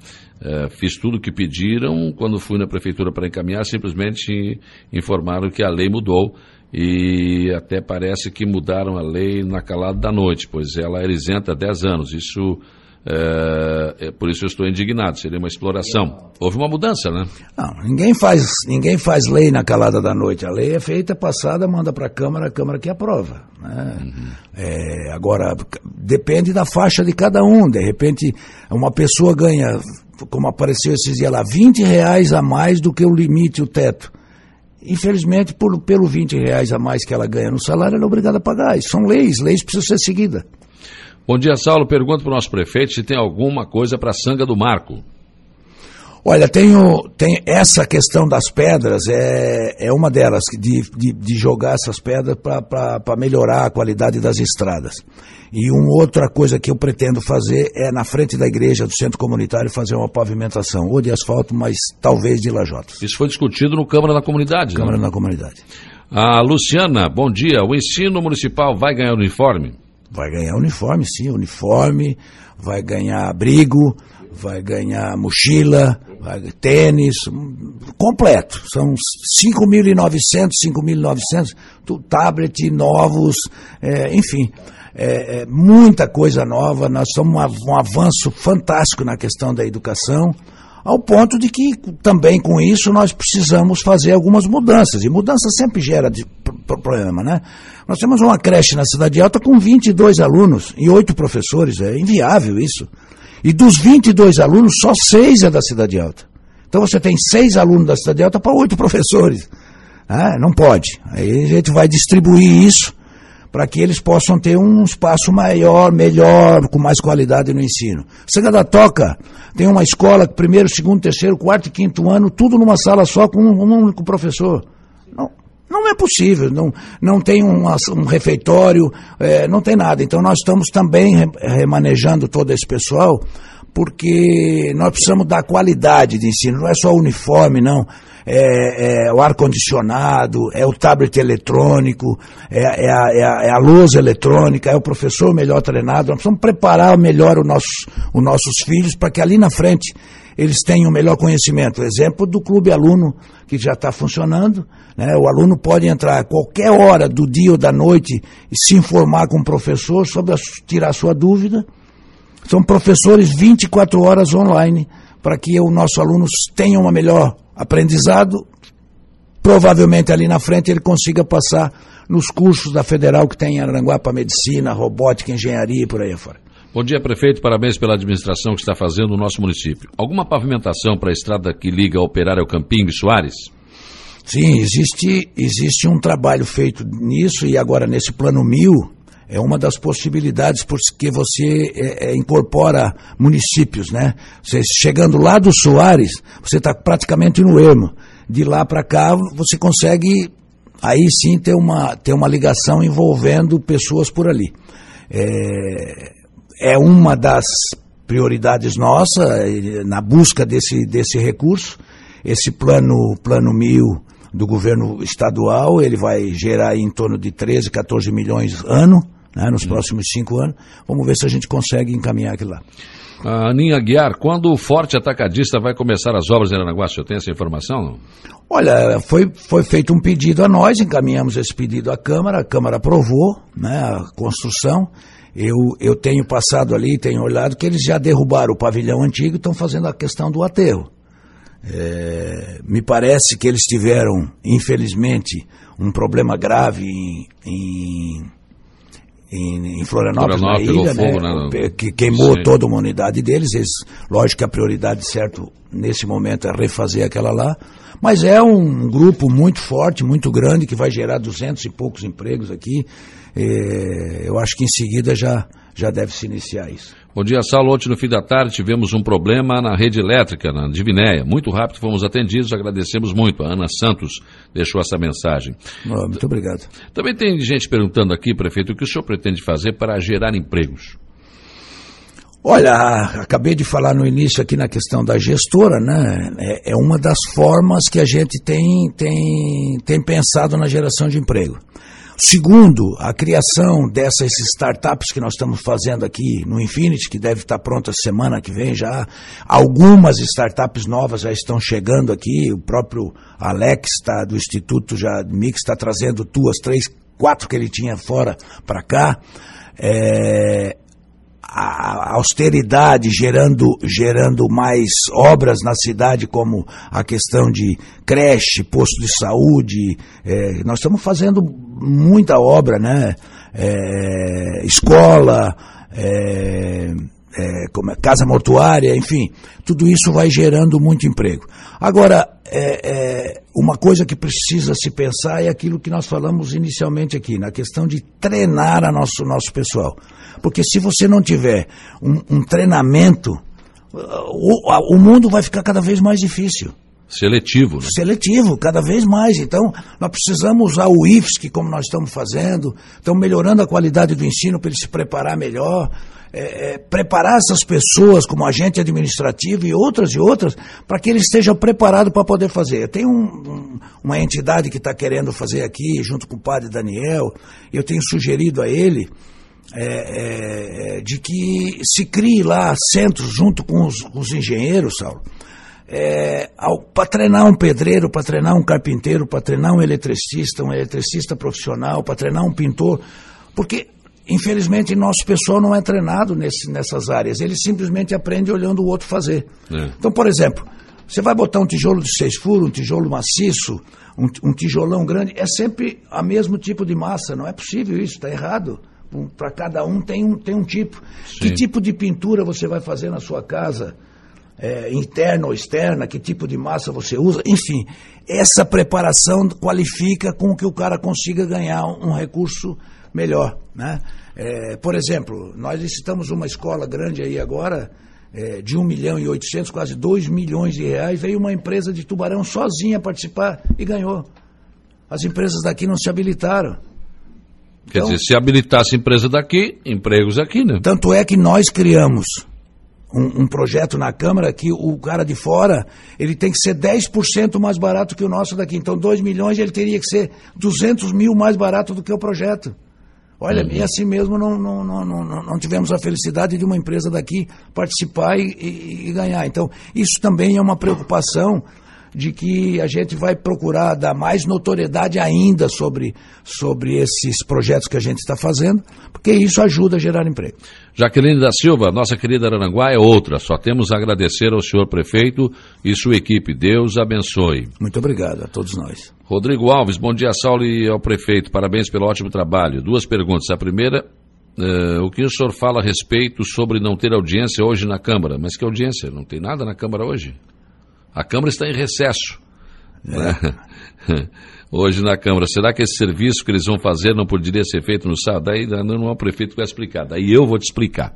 é, fiz tudo o que pediram. Quando fui na prefeitura para encaminhar, simplesmente informaram que a lei mudou e até parece que mudaram a lei na calada da noite, pois ela era isenta há 10 anos. Isso é, é, por isso eu estou indignado, seria uma exploração. Houve uma mudança, né? Não, ninguém faz, ninguém faz lei na calada da noite. A lei é feita, passada, manda para a Câmara, a Câmara que aprova. Né? Uhum. É, agora, depende da faixa de cada um. De repente, uma pessoa ganha, como apareceu esses dias lá, 20 reais a mais do que o limite, o teto. Infelizmente, por, pelo 20 reais a mais que ela ganha no salário, ela é obrigada a pagar. Isso são leis, leis precisam ser seguidas. Bom dia, Saulo. Pergunto para o nosso prefeito se tem alguma coisa para a Sanga do Marco. Olha, tenho, tem essa questão das pedras é, é uma delas, de, de, de jogar essas pedras para melhorar a qualidade das estradas. E uma outra coisa que eu pretendo fazer é na frente da igreja do centro comunitário fazer uma pavimentação, ou de asfalto, mas talvez de lajotas. Isso foi discutido no Câmara da Comunidade. Né? Câmara né? da Comunidade. A Luciana, bom dia. O ensino municipal vai ganhar uniforme? Vai ganhar uniforme, sim, uniforme, vai ganhar abrigo, vai ganhar mochila, vai tênis, completo. São 5.900, 5.900, tablet novos, é, enfim. É, é, muita coisa nova, nós somos um, um avanço fantástico na questão da educação ao ponto de que também com isso nós precisamos fazer algumas mudanças, e mudança sempre gera de, problema, né? Nós temos uma creche na Cidade Alta com 22 alunos e 8 professores, é inviável isso. E dos 22 alunos, só 6 é da Cidade Alta. Então você tem 6 alunos da Cidade Alta para 8 [LAUGHS] professores. Ah, não pode. Aí a gente vai distribuir isso para que eles possam ter um espaço maior, melhor, com mais qualidade no ensino. Sanga da Toca tem uma escola, primeiro, segundo, terceiro, quarto e quinto ano, tudo numa sala só com um único professor. Não, é possível, não, não tem um, um refeitório, é, não tem nada. Então nós estamos também remanejando todo esse pessoal, porque nós precisamos dar qualidade de ensino, não é só uniforme, não é, é o ar-condicionado, é o tablet eletrônico, é, é, a, é, a, é a luz eletrônica, é o professor melhor treinado. Nós precisamos preparar melhor os nossos, os nossos filhos para que ali na frente eles tenham melhor conhecimento. O exemplo do clube aluno, que já está funcionando. Né? O aluno pode entrar a qualquer hora do dia ou da noite e se informar com o professor sobre a, tirar sua dúvida. São professores 24 horas online para que o nosso aluno tenha uma melhor aprendizado, provavelmente ali na frente ele consiga passar nos cursos da Federal que tem em Aranguá para medicina, robótica, engenharia e por aí afora. Bom dia, prefeito. Parabéns pela administração que está fazendo no nosso município. Alguma pavimentação para a estrada que liga Operário ao Campinho e Soares? Sim, existe, existe um trabalho feito nisso e agora nesse plano mil é uma das possibilidades porque você é, é, incorpora municípios, né? Você chegando lá do Soares, você está praticamente no ermo. De lá para cá, você consegue aí sim ter uma, ter uma ligação envolvendo pessoas por ali. É, é uma das prioridades nossa na busca desse, desse recurso. Esse plano, plano mil do governo estadual, ele vai gerar em torno de 13, 14 milhões ano né, nos hum. próximos cinco anos. Vamos ver se a gente consegue encaminhar aquilo lá. A Aninha Guiar, quando o Forte Atacadista vai começar as obras em Aranaguá? O senhor tem essa informação? Não? Olha, foi, foi feito um pedido a nós, encaminhamos esse pedido à Câmara, a Câmara aprovou né, a construção. Eu, eu tenho passado ali, tenho olhado que eles já derrubaram o pavilhão antigo e estão fazendo a questão do aterro. É, me parece que eles tiveram, infelizmente, um problema grave em, em, em, em Florianópolis, Florianópolis, na ilha, né? fogo, né? que queimou Sim. toda uma unidade deles. Eles, lógico que a prioridade, certo, nesse momento é refazer aquela lá. Mas é um grupo muito forte, muito grande, que vai gerar duzentos e poucos empregos aqui. É, eu acho que em seguida já, já deve se iniciar isso. Bom dia, Saulo. Ontem, no fim da tarde, tivemos um problema na rede elétrica, na Divinéia. Muito rápido fomos atendidos, agradecemos muito. A Ana Santos deixou essa mensagem. Oh, muito obrigado. Também tem gente perguntando aqui, prefeito, o que o senhor pretende fazer para gerar empregos? Olha, acabei de falar no início aqui na questão da gestora, né? É, é uma das formas que a gente tem, tem, tem pensado na geração de emprego. Segundo, a criação dessas startups que nós estamos fazendo aqui no Infinity, que deve estar pronta semana que vem já. Algumas startups novas já estão chegando aqui. O próprio Alex tá, do Instituto já Mix está trazendo duas, três, quatro que ele tinha fora para cá. É, a austeridade gerando, gerando mais obras na cidade, como a questão de creche, posto de saúde. É, nós estamos fazendo muita obra, né? É, escola, é, é, é, casa mortuária, enfim, tudo isso vai gerando muito emprego. Agora, é, uma coisa que precisa se pensar é aquilo que nós falamos inicialmente aqui, na questão de treinar a nosso, nosso pessoal. Porque se você não tiver um, um treinamento, o, o mundo vai ficar cada vez mais difícil. Seletivo, né? Seletivo, cada vez mais. Então, nós precisamos usar o IFSC, como nós estamos fazendo, estamos melhorando a qualidade do ensino para ele se preparar melhor, é, é, preparar essas pessoas como agente administrativo e outras e outras, para que eles estejam preparados para poder fazer. Eu tenho um, um, uma entidade que está querendo fazer aqui, junto com o padre Daniel, eu tenho sugerido a ele. É, é, de que se crie lá centros junto com os, com os engenheiros, Saulo, é, para treinar um pedreiro, para treinar um carpinteiro, para treinar um eletricista, um eletricista profissional, para treinar um pintor, porque infelizmente nosso pessoal não é treinado nesse, nessas áreas, ele simplesmente aprende olhando o outro fazer. É. Então, por exemplo, você vai botar um tijolo de seis furos, um tijolo maciço, um, um tijolão grande, é sempre o mesmo tipo de massa, não é possível isso, está errado para cada um tem um, tem um tipo. Sim. Que tipo de pintura você vai fazer na sua casa? é, interna ou externa, que tipo de massa você usa, enfim, essa preparação qualifica com que o cara consiga ganhar um, um recurso melhor. Né? É, por exemplo, nós licitamos uma escola grande aí agora, é, de 1 milhão e 800, quase 2 milhões de reais, veio uma empresa de Tubarão sozinha participar e ganhou. As empresas daqui não se habilitaram. Quer então, dizer, se habilitasse empresa daqui, empregos aqui, né? Tanto é que nós criamos um, um, projeto na Câmara que o cara de fora ele tem que ser 10% mais barato que o nosso daqui. Então, 2 milhões ele teria que ser 200 mil mais barato do que o projeto. Olha, uhum. e assim mesmo não, não, não, não, não tivemos a felicidade de uma empresa daqui participar e, e, e ganhar. Então, isso também é uma preocupação de que a gente vai procurar dar mais notoriedade ainda sobre, sobre esses projetos que a gente está fazendo, porque isso ajuda a gerar emprego. Jaqueline da Silva, nossa querida Aranguá é outra. Só temos a agradecer ao senhor prefeito e sua equipe. Deus abençoe. Muito obrigado a todos nós. Rodrigo Alves, bom dia, Saulo e ao prefeito. Parabéns pelo ótimo trabalho. Duas perguntas. A primeira, uh, o que o senhor fala a respeito sobre não ter audiência hoje na Câmara? Mas que audiência? Não tem nada na Câmara hoje? A Câmara está em recesso. É. Né? [LAUGHS] Hoje na Câmara. Será que esse serviço que eles vão fazer não poderia ser feito no sábado? Daí não é prefeito que vai explicar. Daí eu vou te explicar.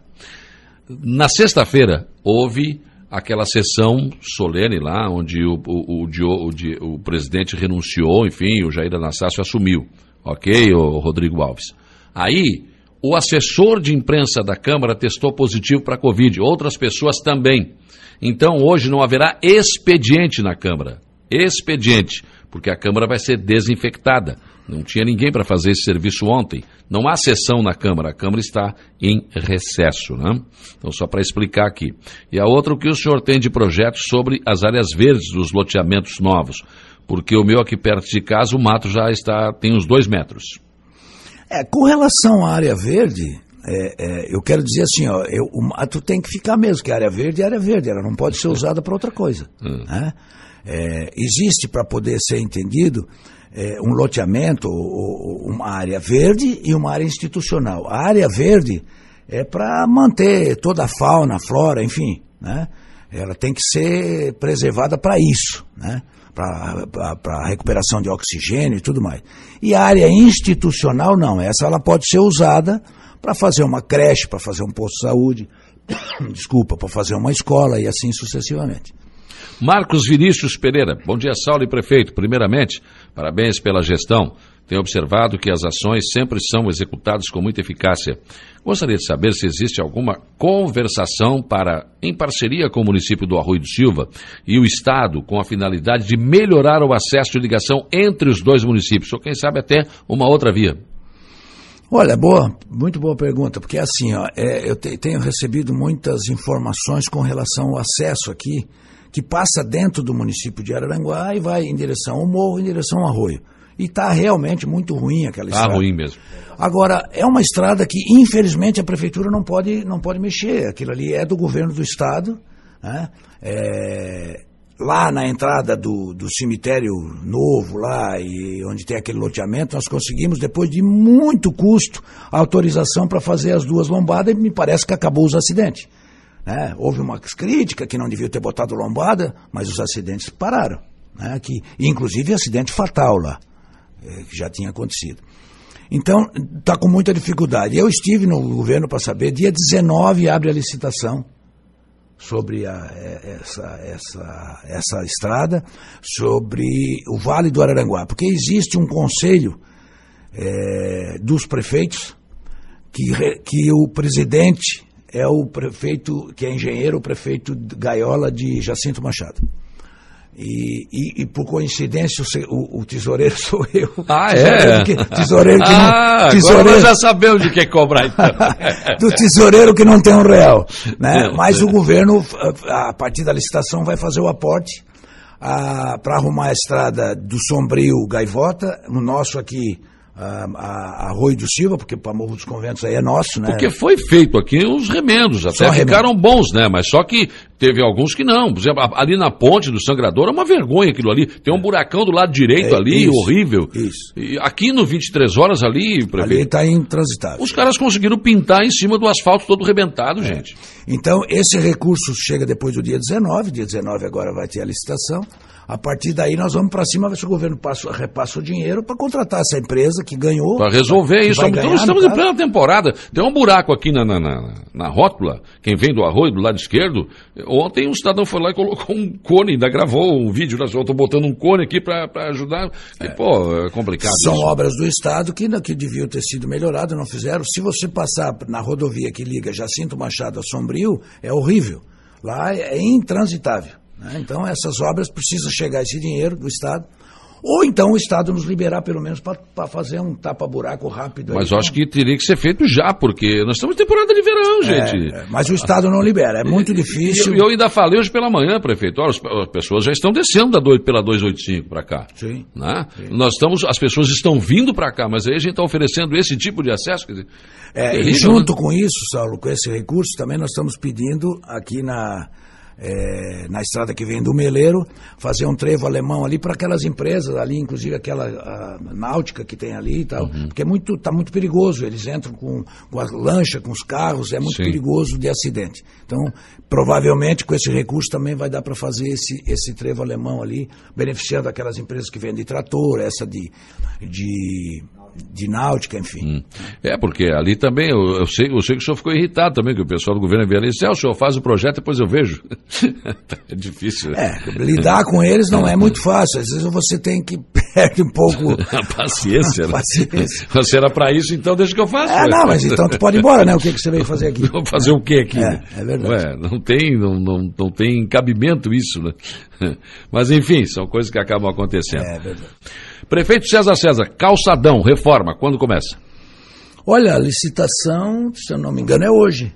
Na sexta-feira, houve aquela sessão solene lá, onde o, o, o, o, o presidente renunciou, enfim, o Jair Anastácio assumiu. Ok, o Rodrigo Alves? Aí, o assessor de imprensa da Câmara testou positivo para a Covid, outras pessoas também. Então hoje não haverá expediente na Câmara. Expediente, porque a Câmara vai ser desinfectada. Não tinha ninguém para fazer esse serviço ontem. Não há sessão na Câmara, a Câmara está em recesso. Né? Então, só para explicar aqui. E a outra, o que o senhor tem de projetos sobre as áreas verdes dos loteamentos novos? Porque o meu aqui perto de casa, o mato já está tem uns dois metros. É, com relação à área verde, é, é, eu quero dizer assim, ó, eu, o mato tem que ficar mesmo, que área verde é área verde, ela não pode ser usada para outra coisa. Hum. Né? É, existe para poder ser entendido é, um loteamento, uma área verde e uma área institucional. A área verde é para manter toda a fauna, a flora, enfim, né? Ela tem que ser preservada para isso, né? Para recuperação de oxigênio e tudo mais. E a área institucional, não. Essa ela pode ser usada para fazer uma creche, para fazer um posto de saúde, [COUGHS] desculpa, para fazer uma escola e assim sucessivamente. Marcos Vinícius Pereira, bom dia, Saulo e prefeito. Primeiramente, parabéns pela gestão. Tenho observado que as ações sempre são executadas com muita eficácia. Gostaria de saber se existe alguma conversação para, em parceria com o município do Arroio do Silva e o Estado, com a finalidade de melhorar o acesso de ligação entre os dois municípios, ou quem sabe até uma outra via. Olha, boa, muito boa pergunta, porque assim, ó, é, eu te, tenho recebido muitas informações com relação ao acesso aqui, que passa dentro do município de Araranguá e vai em direção ao morro, em direção ao arroio. E está realmente muito ruim aquela tá estrada. Está ruim mesmo. Agora, é uma estrada que, infelizmente, a prefeitura não pode, não pode mexer. Aquilo ali é do governo do estado. Né? É, lá na entrada do, do cemitério novo, lá e onde tem aquele loteamento, nós conseguimos, depois de muito custo, a autorização para fazer as duas lombadas e me parece que acabou os acidentes. Né? Houve uma crítica que não devia ter botado lombada, mas os acidentes pararam. Né? Que, inclusive acidente fatal lá. É, que já tinha acontecido. Então, está com muita dificuldade. Eu estive no governo para saber, dia 19 abre a licitação sobre a, é, essa, essa, essa estrada, sobre o Vale do Araranguá, porque existe um conselho é, dos prefeitos que, que o presidente é o prefeito, que é engenheiro, o prefeito Gaiola de Jacinto Machado. E, e, e, por coincidência o, o, tesoureiro [LAUGHS] sou eu. Ah, tesoureiro é? Que, tesoureiro que ah, não, tesoureiro, agora nós já sabemos de que cobrar então. [LAUGHS] do tesoureiro que não tem um real. Né? Mas o governo, a partir da licitação, vai fazer o aporte para arrumar a estrada do Sombrio Gaivota, no nosso aqui a, a, Arroio do Silva, porque para Morro dos Conventos aí é nosso, né? Porque foi feito aqui os remendos, até só ficaram remendo. bons, né? Mas só que teve alguns que não. Por exemplo, ali na ponte do Sangrador é uma vergonha aquilo ali. Tem um buracão do lado direito é, ali, isso, horrível. Isso. E aqui no 23 horas ali, prefeito, Ali está intransitável. Os caras conseguiram pintar em cima do asfalto todo rebentado, é. gente. Então, esse recurso chega depois do dia 19, dia 19 agora vai ter a licitação. A partir daí nós vamos para cima, ver se o governo passa, repassa o dinheiro para contratar essa empresa que ganhou. Para resolver isso. Então, estamos em plena temporada. Tem um buraco aqui na, na, na, na, rótula, quem vem do arroio, do lado esquerdo. Ontem um cidadão foi lá e colocou um cone, ainda gravou um vídeo, nós estou botando um cone aqui para ajudar. E, é. pô, é complicado. São isso. obras do Estado que, que deviam ter sido melhoradas, não fizeram. Se você passar na rodovia que liga Jacinto Machado a Sombrio, é horrível. Lá é intransitável. Né? Então, essas obras precisam chegar esse dinheiro do Estado. Ou então o Estado nos liberar, pelo menos, para fazer um tapa-buraco rápido. Mas eu acho que teria que ser feito já, porque nós estamos em temporada de verão, é, gente. É, mas o Estado não libera, é muito difícil. E eu, eu, ainda falei hoje pela manhã, prefeito, olha, as pessoas já estão descendo da 2, pela 285 para cá. Sim, né? sim. Nós estamos, as pessoas estão vindo para cá, mas aí a gente está oferecendo esse tipo de acesso. Quer dizer, é, e junto né? com isso, Saulo, com esse recurso, também nós estamos pedindo aqui na é, na estrada que vem do Meleiro, fazer um trevo alemão ali para aquelas empresas ali, inclusive aquela náutica que tem ali e tal, uhum. porque é muito, tá muito perigoso, eles entram com, com a lancha, com os carros, é muito Sim. perigoso de acidente. Então, provavelmente com esse recurso também vai dar para fazer esse, esse trevo alemão ali, beneficiando aquelas empresas que vendem trator, essa de, de de náutica, enfim. Hum. É, porque ali também, eu, eu, sei, eu sei que o senhor ficou irritado também, que o pessoal do governo veio ali e disse, ah, o senhor faz o projeto, depois eu vejo. [LAUGHS] é difícil. É, lidar com eles não é [LAUGHS] muito fácil, às vezes você tem que [LAUGHS] perder um pouco... a paciência, a né? paciência. Você era para isso, então deixa que eu faça. É, não, mas então tu pode ir embora, né? O que, que você veio fazer aqui? Vou fazer o que aqui? É, é verdade. Ué, não tem, não, não, não tem cabimento isso, né? Mas enfim, são coisas que acabam acontecendo. É verdade. Prefeito César César, calçadão, reforma, quando começa? Olha, a licitação, se eu não me engano, é hoje.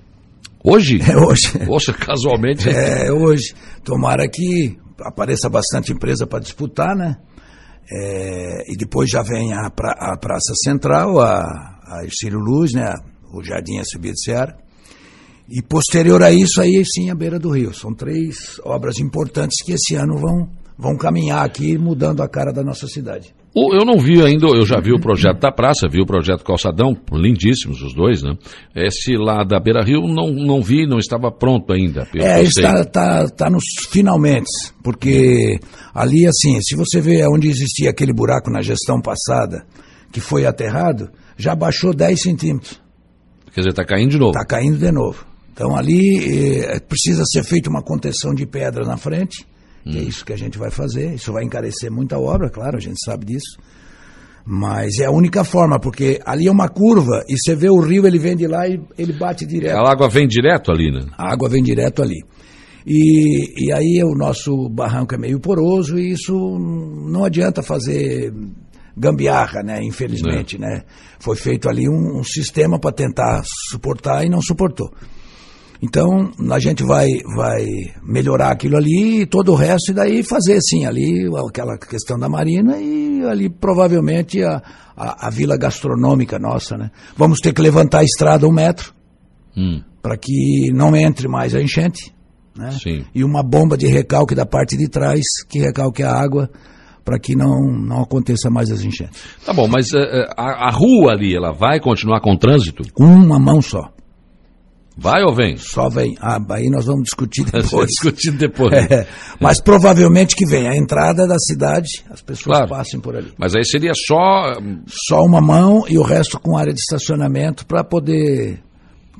Hoje? É hoje. [LAUGHS] Poxa, casualmente. É hoje. Tomara que apareça bastante empresa para disputar, né? É, e depois já vem a, pra, a Praça Central, a, a Luz, né? o Jardim SB de Seara. E posterior a isso, aí sim, a beira do rio. São três obras importantes que esse ano vão, vão caminhar aqui, mudando a cara da nossa cidade. Eu não vi ainda, eu já vi o projeto da praça, vi o projeto Calçadão, lindíssimos os dois, né? Esse lá da Beira Rio não, não vi, não estava pronto ainda. É, está tá, tá nos finalmente, porque ali, assim, se você vê onde existia aquele buraco na gestão passada, que foi aterrado, já baixou 10 centímetros. Quer dizer, está caindo de novo. Está caindo de novo. Então ali eh, precisa ser feita uma contenção de pedra na frente, é hum. isso que a gente vai fazer. Isso vai encarecer muita obra, claro, a gente sabe disso. Mas é a única forma, porque ali é uma curva e você vê o rio, ele vem de lá e ele bate direto. A água vem direto ali, né? A água vem direto ali. E, e aí o nosso barranco é meio poroso e isso não adianta fazer gambiarra, né? Infelizmente, é. né? Foi feito ali um, um sistema para tentar suportar e não suportou. Então, a gente vai, vai melhorar aquilo ali e todo o resto, e daí fazer, sim, ali aquela questão da marina e ali provavelmente a, a, a vila gastronômica nossa, né? Vamos ter que levantar a estrada um metro hum. para que não entre mais a enchente, né? Sim. E uma bomba de recalque da parte de trás que recalque a água para que não, não aconteça mais as enchentes. Tá bom, mas uh, a, a rua ali, ela vai continuar com trânsito? Com uma mão só. Vai ou vem? Só vem. Ah, aí nós vamos discutir [LAUGHS] depois. discutir depois. [LAUGHS] É, mas é. provavelmente que vem. A entrada da cidade, as pessoas claro. passem por ali. Mas aí seria só. Só uma mão e o resto com área de estacionamento para poder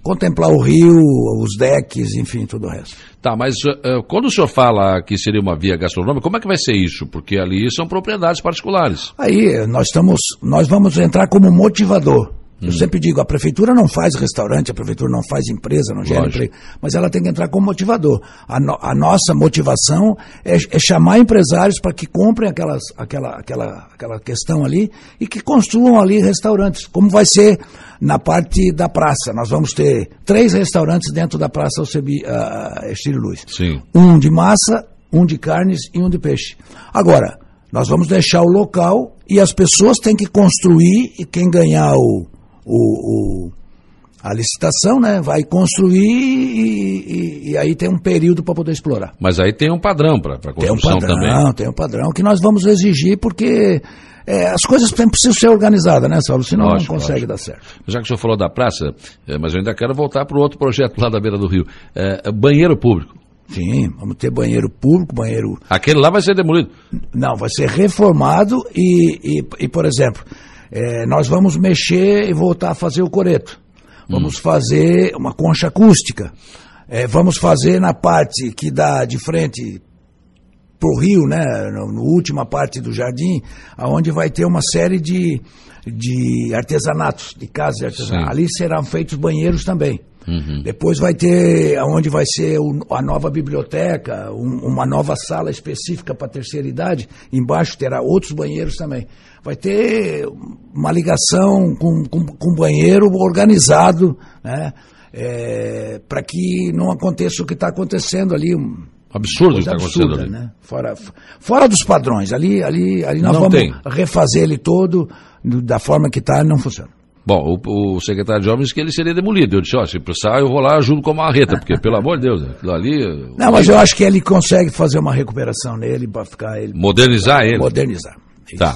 contemplar o rio, os decks, enfim, tudo o resto. Tá, mas uh, quando o senhor fala que seria uma via gastronômica, como é que vai ser isso? Porque ali são propriedades particulares. Aí nós estamos, nós vamos entrar como motivador. Eu hum. sempre digo, a prefeitura não faz restaurante, a prefeitura não faz empresa, não gera emprego, mas ela tem que entrar como motivador. A, no, a nossa motivação é, é chamar empresários para que comprem aquelas, aquela, aquela, aquela questão ali e que construam ali restaurantes, como vai ser na parte da praça. Nós vamos ter três restaurantes dentro da Praça Alcebi, uh, Estilo Luz. Sim. Um de massa, um de carnes e um de peixe. Agora, nós vamos deixar o local e as pessoas têm que construir e quem ganhar o o, o a licitação, né? Vai construir e, e, e aí tem um período para poder explorar. Mas aí tem um padrão para construção tem um padrão, também. Tem um padrão que nós vamos exigir porque é, as coisas precisam ser organizadas, né, Saulo? Senão lógico, não consegue lógico. dar certo. Já que o senhor falou da praça, é, mas eu ainda quero voltar para o outro projeto lá da beira do rio. É, banheiro público. Sim, vamos ter banheiro público, banheiro. Aquele lá vai ser demolido? Não, vai ser reformado e, e, e por exemplo, é, nós vamos mexer e voltar a fazer o coreto. Vamos hum. fazer uma concha acústica. É, vamos fazer na parte que dá de frente pro rio, né, na última parte do jardim, aonde vai ter uma série de, de artesanatos, de casas de artesanato. Ali serão feitos banheiros também. Uhum. Depois vai ter onde vai ser o, a nova biblioteca, um, uma nova sala específica para terceira idade. Embaixo terá outros banheiros também. Vai ter uma ligação com, com, com banheiro organizado, né? É, para que não aconteça o que está acontecendo ali. Absurdo o que está acontecendo ali. Né? Fora, fora dos padrões. Ali, ali, ali nós não vamos tem. refazer ele todo da forma que está, não funciona. Bom, o, o, secretário de Obras disse que ele seria demolido. Eu disse, ó, se precisar eu vou lá ajudo com a marreta, porque pelo amor de Deus, aquilo ali... [LAUGHS] Não, mas eu acho que ele consegue fazer uma recuperação nele para ficar... Ele, modernizar ele. Modernizar. Tá.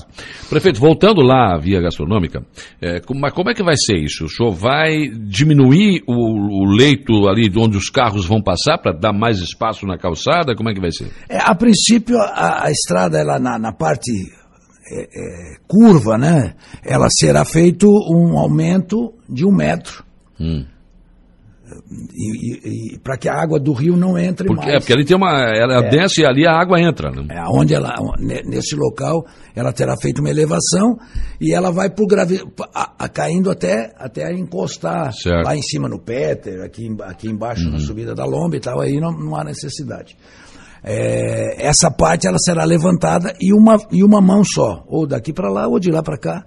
Prefeito, voltando lá à via gastronômica, é, mas como é que vai ser isso? O senhor vai diminuir o, o leito ali de onde os carros vão passar para dar mais espaço na calçada? Como é que vai ser? É, a princípio, a, a estrada, ela na, na parte é, é, curva, né, ela será feito um aumento de um metro. Hum. E, e, e para que a água do rio não entre porque, mais. É, porque ali tem uma. Ela é, desce e ali a água entra. Né? É, onde ela, nesse local, ela terá feito uma elevação e ela vai por gravi, a, a, caindo até, até encostar certo. lá em cima no Péter, aqui, aqui embaixo uhum. na subida da lomba e tal, aí não, não há necessidade é, essa parte ela será levantada e uma, e uma mão só, ou daqui para lá ou de lá para cá,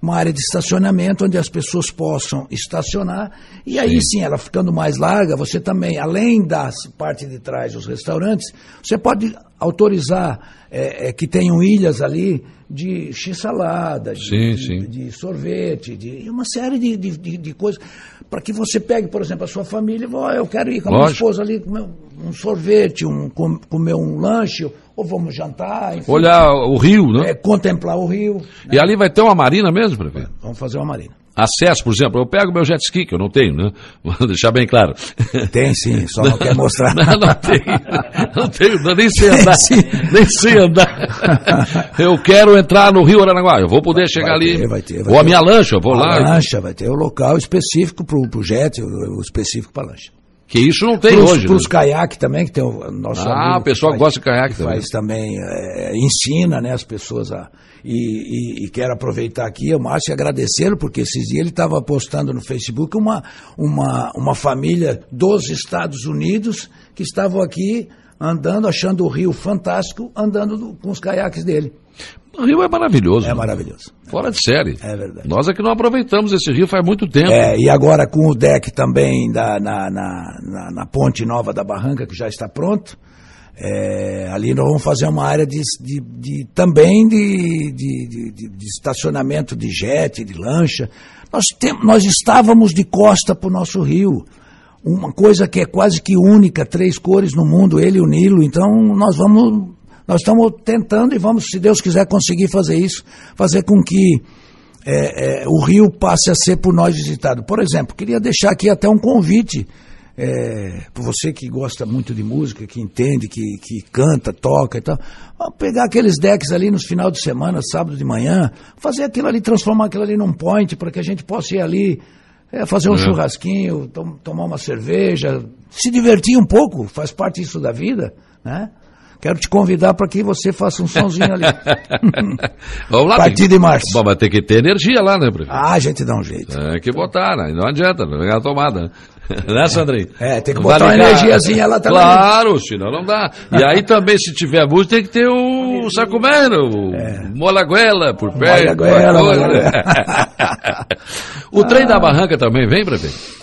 uma área de estacionamento onde as pessoas possam estacionar e aí sim. ela ficando mais larga, você também, além da parte de trás dos restaurantes, você pode autorizar é, é, que tenham ilhas ali de x-salada, de, de- de sorvete, de uma série de, de- de coisas. Para que você pegue, por exemplo, a sua família e vá, "Ó, eu quero ir com a minha Lógico. esposa ali comer um sorvete, um, com- comer um lanche, ou vamos jantar, enfim. Olhar o rio, né? É, contemplar o rio. E ali vai ter uma marina mesmo, prefeito? Vamos fazer uma marina. Acesso, por exemplo, eu pego meu jet ski, que eu não tenho, né? [LAUGHS] Vou deixar bem claro. Tem sim, só não quer mostrar. [LAUGHS] Não, não tenho. Não tenho, nem sei andar. Nem sei andar. Eu quero entrar no Rio Aranaguá. Eu vou poder chegar ali. ter, vai ter, vai Ou a minha lancha, eu vou A lá. lancha vai ter o local específico para o jet, o, o específico para lancha. Que isso não tem Para hoje. os né? caiaques também, que tem o nosso Ah, o pessoal que gosta de caiaque que também. Faz também, é, ensina né, as pessoas a... E, e- e quero aproveitar aqui, o Márcio, e agradecê-lo, porque esses dias ele estava postando no Facebook uma, uma, uma família dos Estados Unidos que estavam aqui andando, achando o rio fantástico, andando do- com os caiaques dele. O rio é maravilhoso. É maravilhoso. Fora de série. É verdade. Nós é que não aproveitamos esse rio faz muito tempo. É, e agora com o deck também da, na, na, na, na ponte nova da Barranca, que já está pronto, é, ali nós vamos fazer uma área de, de- de- também de, de, de- de- de estacionamento de jet, de lancha. Nós, tem, nós estávamos de costa para o nosso rio. Uma coisa que é quase que única, três cores no mundo, ele e o Nilo. Então nós vamos. Nós estamos tentando e vamos, se Deus quiser, conseguir fazer isso, fazer com que é, é, o Rio passe a ser por nós visitado. Por exemplo, queria deixar aqui até um convite é, para você que gosta muito de música, que entende, que, que canta, toca e tal. Vamos pegar aqueles decks ali nos final de semana, sábado de manhã, fazer aquilo ali, transformar aquilo ali num point para que a gente possa ir ali. É, fazer um É. churrasquinho, tom- tomar uma cerveja, se divertir um pouco, faz parte isso da vida, né? Quero te convidar para que você faça um sonzinho ali. [LAUGHS] Vamos lá. Partir tem- de março. Bom, vai ter que ter energia lá, né, prefeito? Ah, a gente dá um jeito. É que botar, né? Não adianta, não é a tomada. Né? [LAUGHS] Né, Sandrinho? É, tem que botar uma ligar. energiazinha lá também. Claro, senão não dá. E aí também, se tiver música, tem que ter o sacumero, o molaguela por perto. Molaguela, molaguela. [LAUGHS] o trem da barranca também vem, prefeito?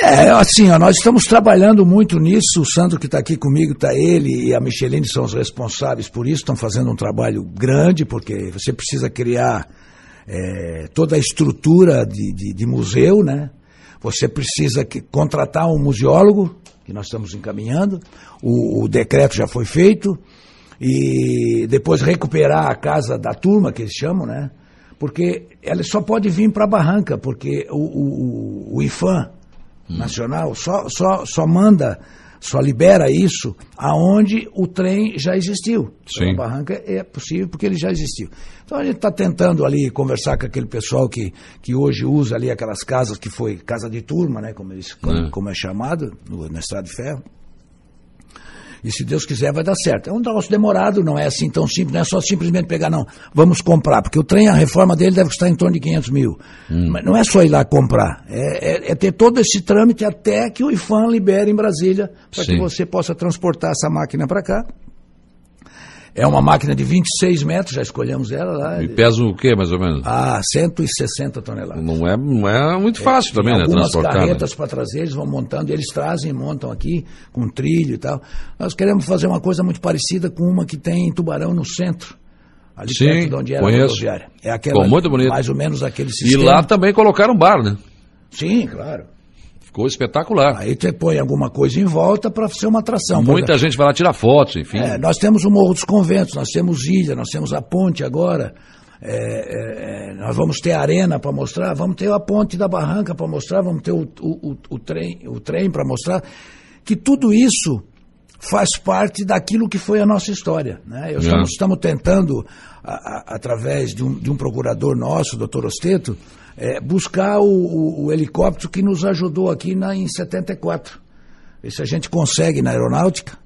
É, assim, ó, nós estamos trabalhando muito nisso. O Sandro que está aqui comigo, está ele e a Micheline são os responsáveis por isso. Estão fazendo um trabalho grande, porque você precisa criar é, toda a estrutura de, de, de museu, né? Você precisa que- contratar um museólogo, que nós estamos encaminhando. O, o decreto já foi feito. E depois recuperar a casa da turma, que eles chamam, né? Porque ela só pode vir para a barranca, porque o, o, o- IFAM nacional só, só, só manda, só libera isso aonde o trem já existiu. Sim. A barranca é possível porque ele já existiu. Então a gente está tentando ali conversar com aquele pessoal que, que hoje usa ali aquelas casas que foi casa de turma, né? Como, eles, como, É. como é chamado no, na Estrada de Ferro. E se Deus quiser, vai dar certo. É um negócio demorado, não é assim tão simples, não é só simplesmente pegar, não, vamos comprar, porque o trem, a reforma dele deve custar em torno de 500 mil. Mas não é só ir lá comprar, é, é- é ter todo esse trâmite até que o IFAM libere em Brasília, para que você possa transportar essa máquina para cá. É uma máquina de 26 metros, já escolhemos ela lá. E pesa o quê, mais ou menos? Ah, 160 toneladas. Não, é, não é muito fácil também, né? Transportar. né? carretas para trazer, eles vão montando, eles trazem e montam aqui, com trilho e tal. Nós queremos fazer uma coisa muito parecida com uma que tem em Tubarão, no centro. Ali Sim, perto de onde era a conheço. rodoviária. É aquela, Ficou muito bonito. Mais ou menos aquele E sistema. lá também colocaram bar, né? Sim, claro. Ficou espetacular. Aí você põe alguma coisa em volta para ser uma atração. Muita gente vai lá tirar fotos, enfim. É, nós temos o Morro dos Conventos, nós temos ilha, nós temos a ponte agora. É, é, é, nós vamos ter a arena para mostrar, vamos ter a ponte da barranca para mostrar, vamos ter o, o, o, o trem, o trem para mostrar. Que tudo isso faz parte daquilo que foi a nossa história. Né? Eu É. estamos, estamos tentando, a- a- através de um, de um procurador nosso, o doutor Osteto, é, buscar o, o- o helicóptero que nos ajudou aqui na, em 74. Ver se a gente consegue na aeronáutica.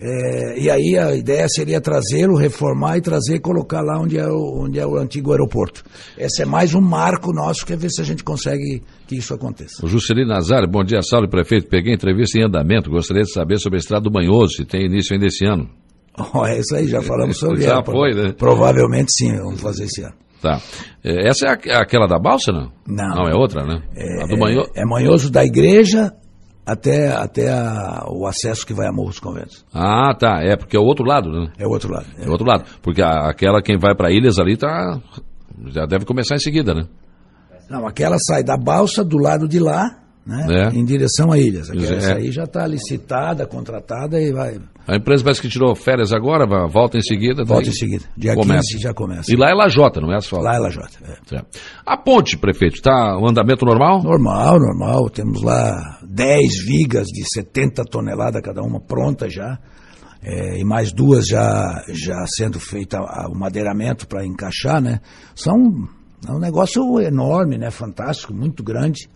É, e aí a ideia seria trazê-lo, reformar e trazer e colocar lá onde é, o, onde é o antigo aeroporto. Esse é mais um marco nosso, que é ver se a gente consegue que isso aconteça. O Juscelino Nazário, bom dia, salve prefeito. Peguei entrevista em andamento. Gostaria de saber sobre a estrada do Manhoso, se tem início ainda esse ano. [LAUGHS] É isso aí, já falamos [LAUGHS] sobre Já ela. foi, né? Provavelmente sim, vamos fazer esse ano. Tá. É, essa é a- aquela da balsa, não? Não. Não, é outra, né? a do Manhoso. É Manhoso da igreja até, até a, o acesso que vai a Morro dos Conventos. Ah, tá. É porque é o outro lado, né? É o outro lado. É o outro lado. Porque a- aquela quem vai para Ilhas ali tá. Já deve começar em seguida, né? Não, aquela sai da balsa do lado de lá, né? É. Em direção a Ilhas. É. essa aí já está licitada, contratada e vai. A empresa parece que tirou férias agora, volta em seguida. Volta daí em seguida. Dia começa. 15 já começa. E lá é lajota, não é asfalto? Lá é Lajota. É. A ponte, prefeito, está o andamento normal? Normal, normal. Temos lá 10 vigas de 70 toneladas cada uma pronta já. É, e mais duas já, já sendo feita o madeiramento para encaixar, né? São é um negócio enorme, né? Fantástico, muito grande.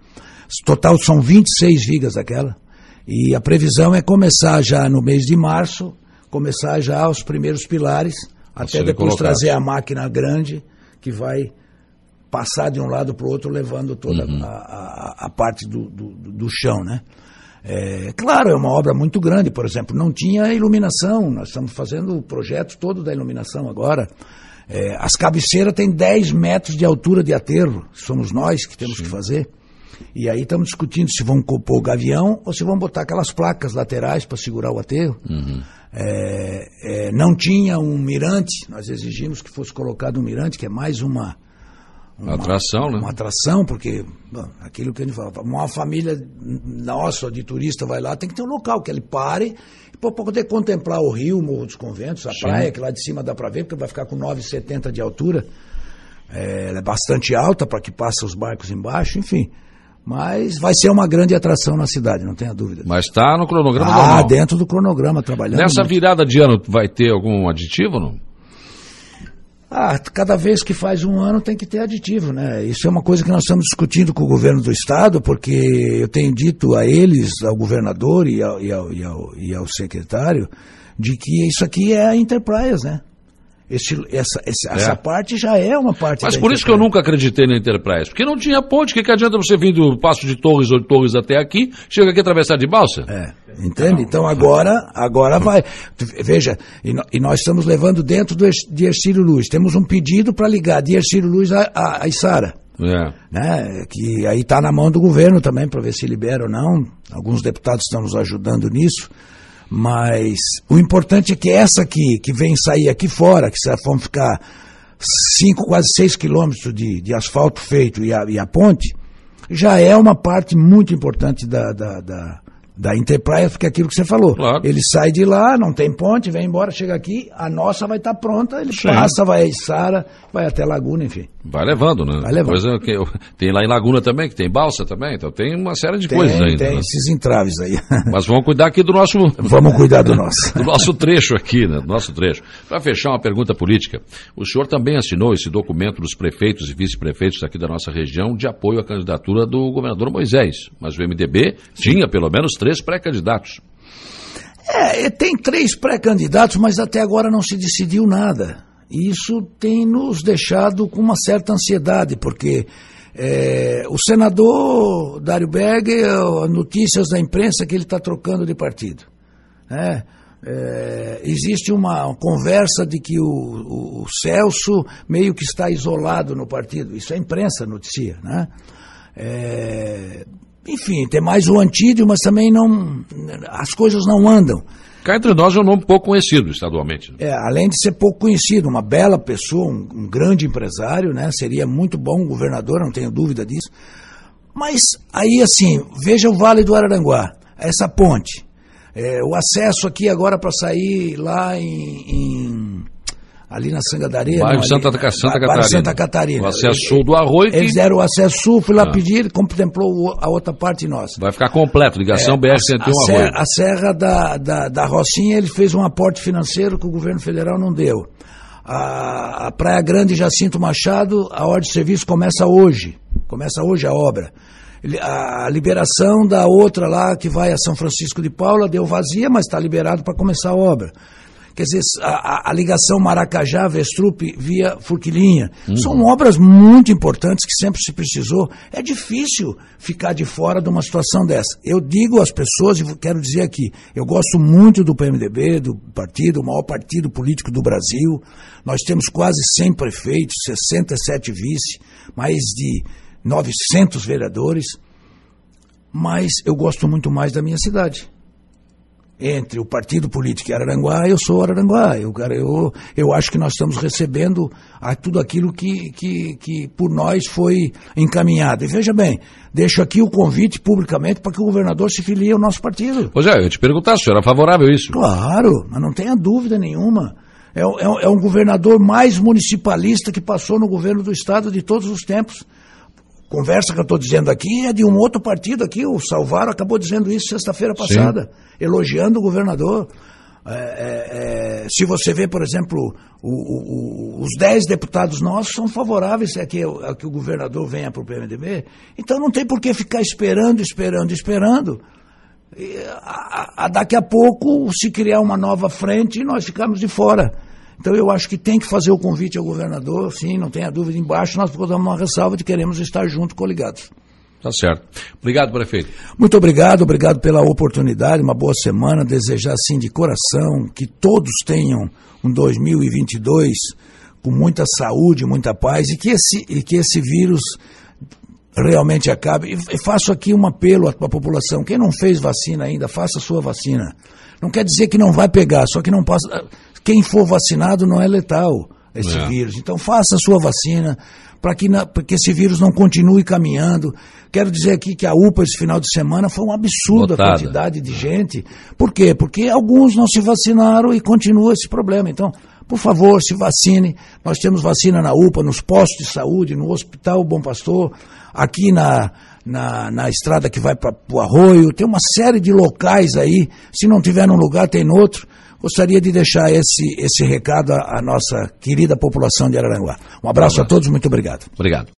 Total são 26 vigas daquela. E a previsão é começar já no mês de março, começar já os primeiros pilares, até depois colocados. trazer a máquina grande que vai passar de um lado para o outro, levando toda Uhum. a, a- a parte do, do, do chão, né? É, claro, é uma obra muito grande, por exemplo, não tinha iluminação, nós estamos fazendo o projeto todo da iluminação agora. É, as cabeceiras têm 10 metros de altura de aterro, somos nós que temos que fazer. E aí estamos discutindo se vão compor o gavião ou se vão botar aquelas placas laterais para segurar o aterro. É, é, não tinha um mirante, nós exigimos que fosse colocado um mirante, que é mais uma, uma Atração, né? Uma atração, porque bom, aquilo que a gente fala, uma família nossa de turista vai lá, tem que ter um local que ele pare para poder contemplar o rio, o Morro dos Conventos, a praia, que lá de cima dá para ver, porque vai ficar com 9,70 de altura. É, ela é bastante alta para que passe os barcos embaixo, enfim. Mas vai ser uma grande atração na cidade, não tenha dúvida. Mas está no cronograma Ah, normal. dentro do cronograma, trabalhando. Nessa muito. virada de ano vai ter algum aditivo não? Ah, cada vez que faz um ano tem que ter aditivo, né? Isso é uma coisa que nós estamos discutindo com o governo do estado, porque eu tenho dito a eles, ao governador e ao, e ao, e ao, e ao secretário, de que isso aqui é a Enterprise, né? Esse, essa, essa parte já é uma parte Mas por isso que eu nunca acreditei na Enterprise. Porque não tinha ponte. O que, que adianta você vir do Passo de Torres ou de Torres até aqui, chega aqui atravessar de balsa? É, entende? Então agora, agora vai. Veja, e, no- e nós estamos levando dentro do, de Ercílio Luz. Temos um pedido para ligar de Ercílio Luz a, a, a Içara. É. né, que aí está na mão do governo também para ver se libera ou não. Alguns deputados estão nos ajudando nisso. Mas o importante é que essa aqui, que vem sair aqui fora, que se vão ficar 5, quase 6 quilômetros de, de asfalto feito e a, e a ponte, já é uma parte muito importante da, da, da, da Enterprise, porque é aquilo que você falou. Claro. Ele sai de lá, não tem ponte, vem embora, chega aqui, a nossa vai estar pronta, ele Sim. passa, vai a Içara, vai até Laguna, enfim. Vai levando, né? Vai levando. Coisa que tem lá em Laguna também, que tem balsa também. Então tem uma série de Tem, coisas ainda. tem né? esses entraves aí. [LAUGHS] Mas vamos cuidar aqui do nosso, Vamos cuidar do nosso. [LAUGHS] do nosso trecho aqui, né? Do nosso trecho. Para fechar uma pergunta política, o senhor também assinou esse documento dos prefeitos e vice-prefeitos aqui da nossa região de apoio à candidatura do governador Moisés. Mas o MDB tinha pelo menos três pré-candidatos. É, tem três pré-candidatos, mas até agora não se decidiu nada. Isso tem nos deixado com uma certa ansiedade, porque é, o senador Dário Berger, ó, notícias da imprensa que ele está trocando de partido. né? É, existe uma conversa de que o, o- o Celso meio que está isolado no partido. Isso a imprensa noticia. Né? É, enfim, tem mais o Antídio, mas também não. As coisas não andam. Cá entre nós é um nome pouco conhecido estadualmente. né? É, além de ser pouco conhecido, uma bela pessoa, um, um grande empresário, né? Seria muito bom governador, não tenho dúvida disso. Mas aí, assim, veja o Vale do Araranguá, essa ponte. É, o acesso aqui agora para sair lá em, em- ali na Sangadaria. Bairro não, Santa, ali, Santa bairro Catarina. Santa Catarina. O acesso sul do Arroio que Eles deram o acesso sul, fui lá Ah. pedir, contemplou a outra parte nossa. vai ficar completo. Ligação É, BR-101 a, ser- Arroio. a Serra da, da, da Rocinha, ele fez um aporte financeiro que o governo federal não deu. A, a Praia Grande Jacinto Machado, a ordem de serviço começa hoje. Começa hoje a obra. A liberação da outra lá, que vai a São Francisco de Paula, deu vazia, mas está liberado para começar a obra. Quer dizer, a, a- ligação Maracajá-Vestrup via Furquilinha. São obras muito importantes que sempre se precisou. É difícil ficar de fora de uma situação dessa. Eu digo às pessoas, e quero dizer aqui, eu gosto muito do PMDB, do partido, o maior partido político do Brasil. Nós temos quase 100 prefeitos, 67 vice, mais de 900 vereadores. mas eu gosto muito mais da minha cidade entre o partido político e Araranguá, eu sou Araranguá. Eu, cara, eu, eu acho que nós estamos recebendo a tudo aquilo que, que, que por nós foi encaminhado. E veja bem, deixo aqui o convite publicamente para que o governador se filie ao nosso partido. Pois é, eu te perguntar, se senhor é favorável a isso? Claro, mas não tenha dúvida nenhuma. É, é, é um governador mais municipalista que passou no governo do Estado de todos os tempos conversa que eu estou dizendo aqui é de um outro partido aqui. O Salvaro acabou dizendo isso sexta-feira passada, Sim. elogiando o governador. É, é, é, se você vê, por exemplo, o, o, os 10 deputados nossos são favoráveis a que, a que o governador venha para o PMDB. Então não tem por que ficar esperando, esperando, esperando. E, a, a, daqui a pouco se criar uma nova frente e nós ficamos de fora. Então eu acho que tem que fazer o convite ao governador, sim, não tenha dúvida. Embaixo nós podemos uma ressalva de que queremos estar junto, coligados. Tá certo. Obrigado, prefeito. Muito obrigado, obrigado pela oportunidade, uma boa semana, desejar assim de coração que todos tenham um 2022 com muita saúde, muita paz e que esse, e que esse vírus realmente acabe. E faço aqui um apelo à população, quem não fez vacina ainda, faça a sua vacina. Não quer dizer que não vai pegar, só que não passa quem for vacinado não é letal esse é. vírus. Então faça a sua vacina para que, que esse vírus não continue caminhando. Quero dizer aqui que a UPA esse final de semana foi um absurdo a quantidade de gente. Por quê? Porque alguns não se vacinaram e continua esse problema. Então, por favor, se vacine. Nós temos vacina na UPA, nos postos de saúde, no Hospital Bom Pastor, aqui na, na, na estrada que vai para o Arroio. Tem uma série de locais aí. Se não tiver num lugar, tem no outro gostaria de deixar esse, esse recado à, à nossa querida população de Araranguá. Um abraço, um abraço. a todos, muito obrigado. Obrigado.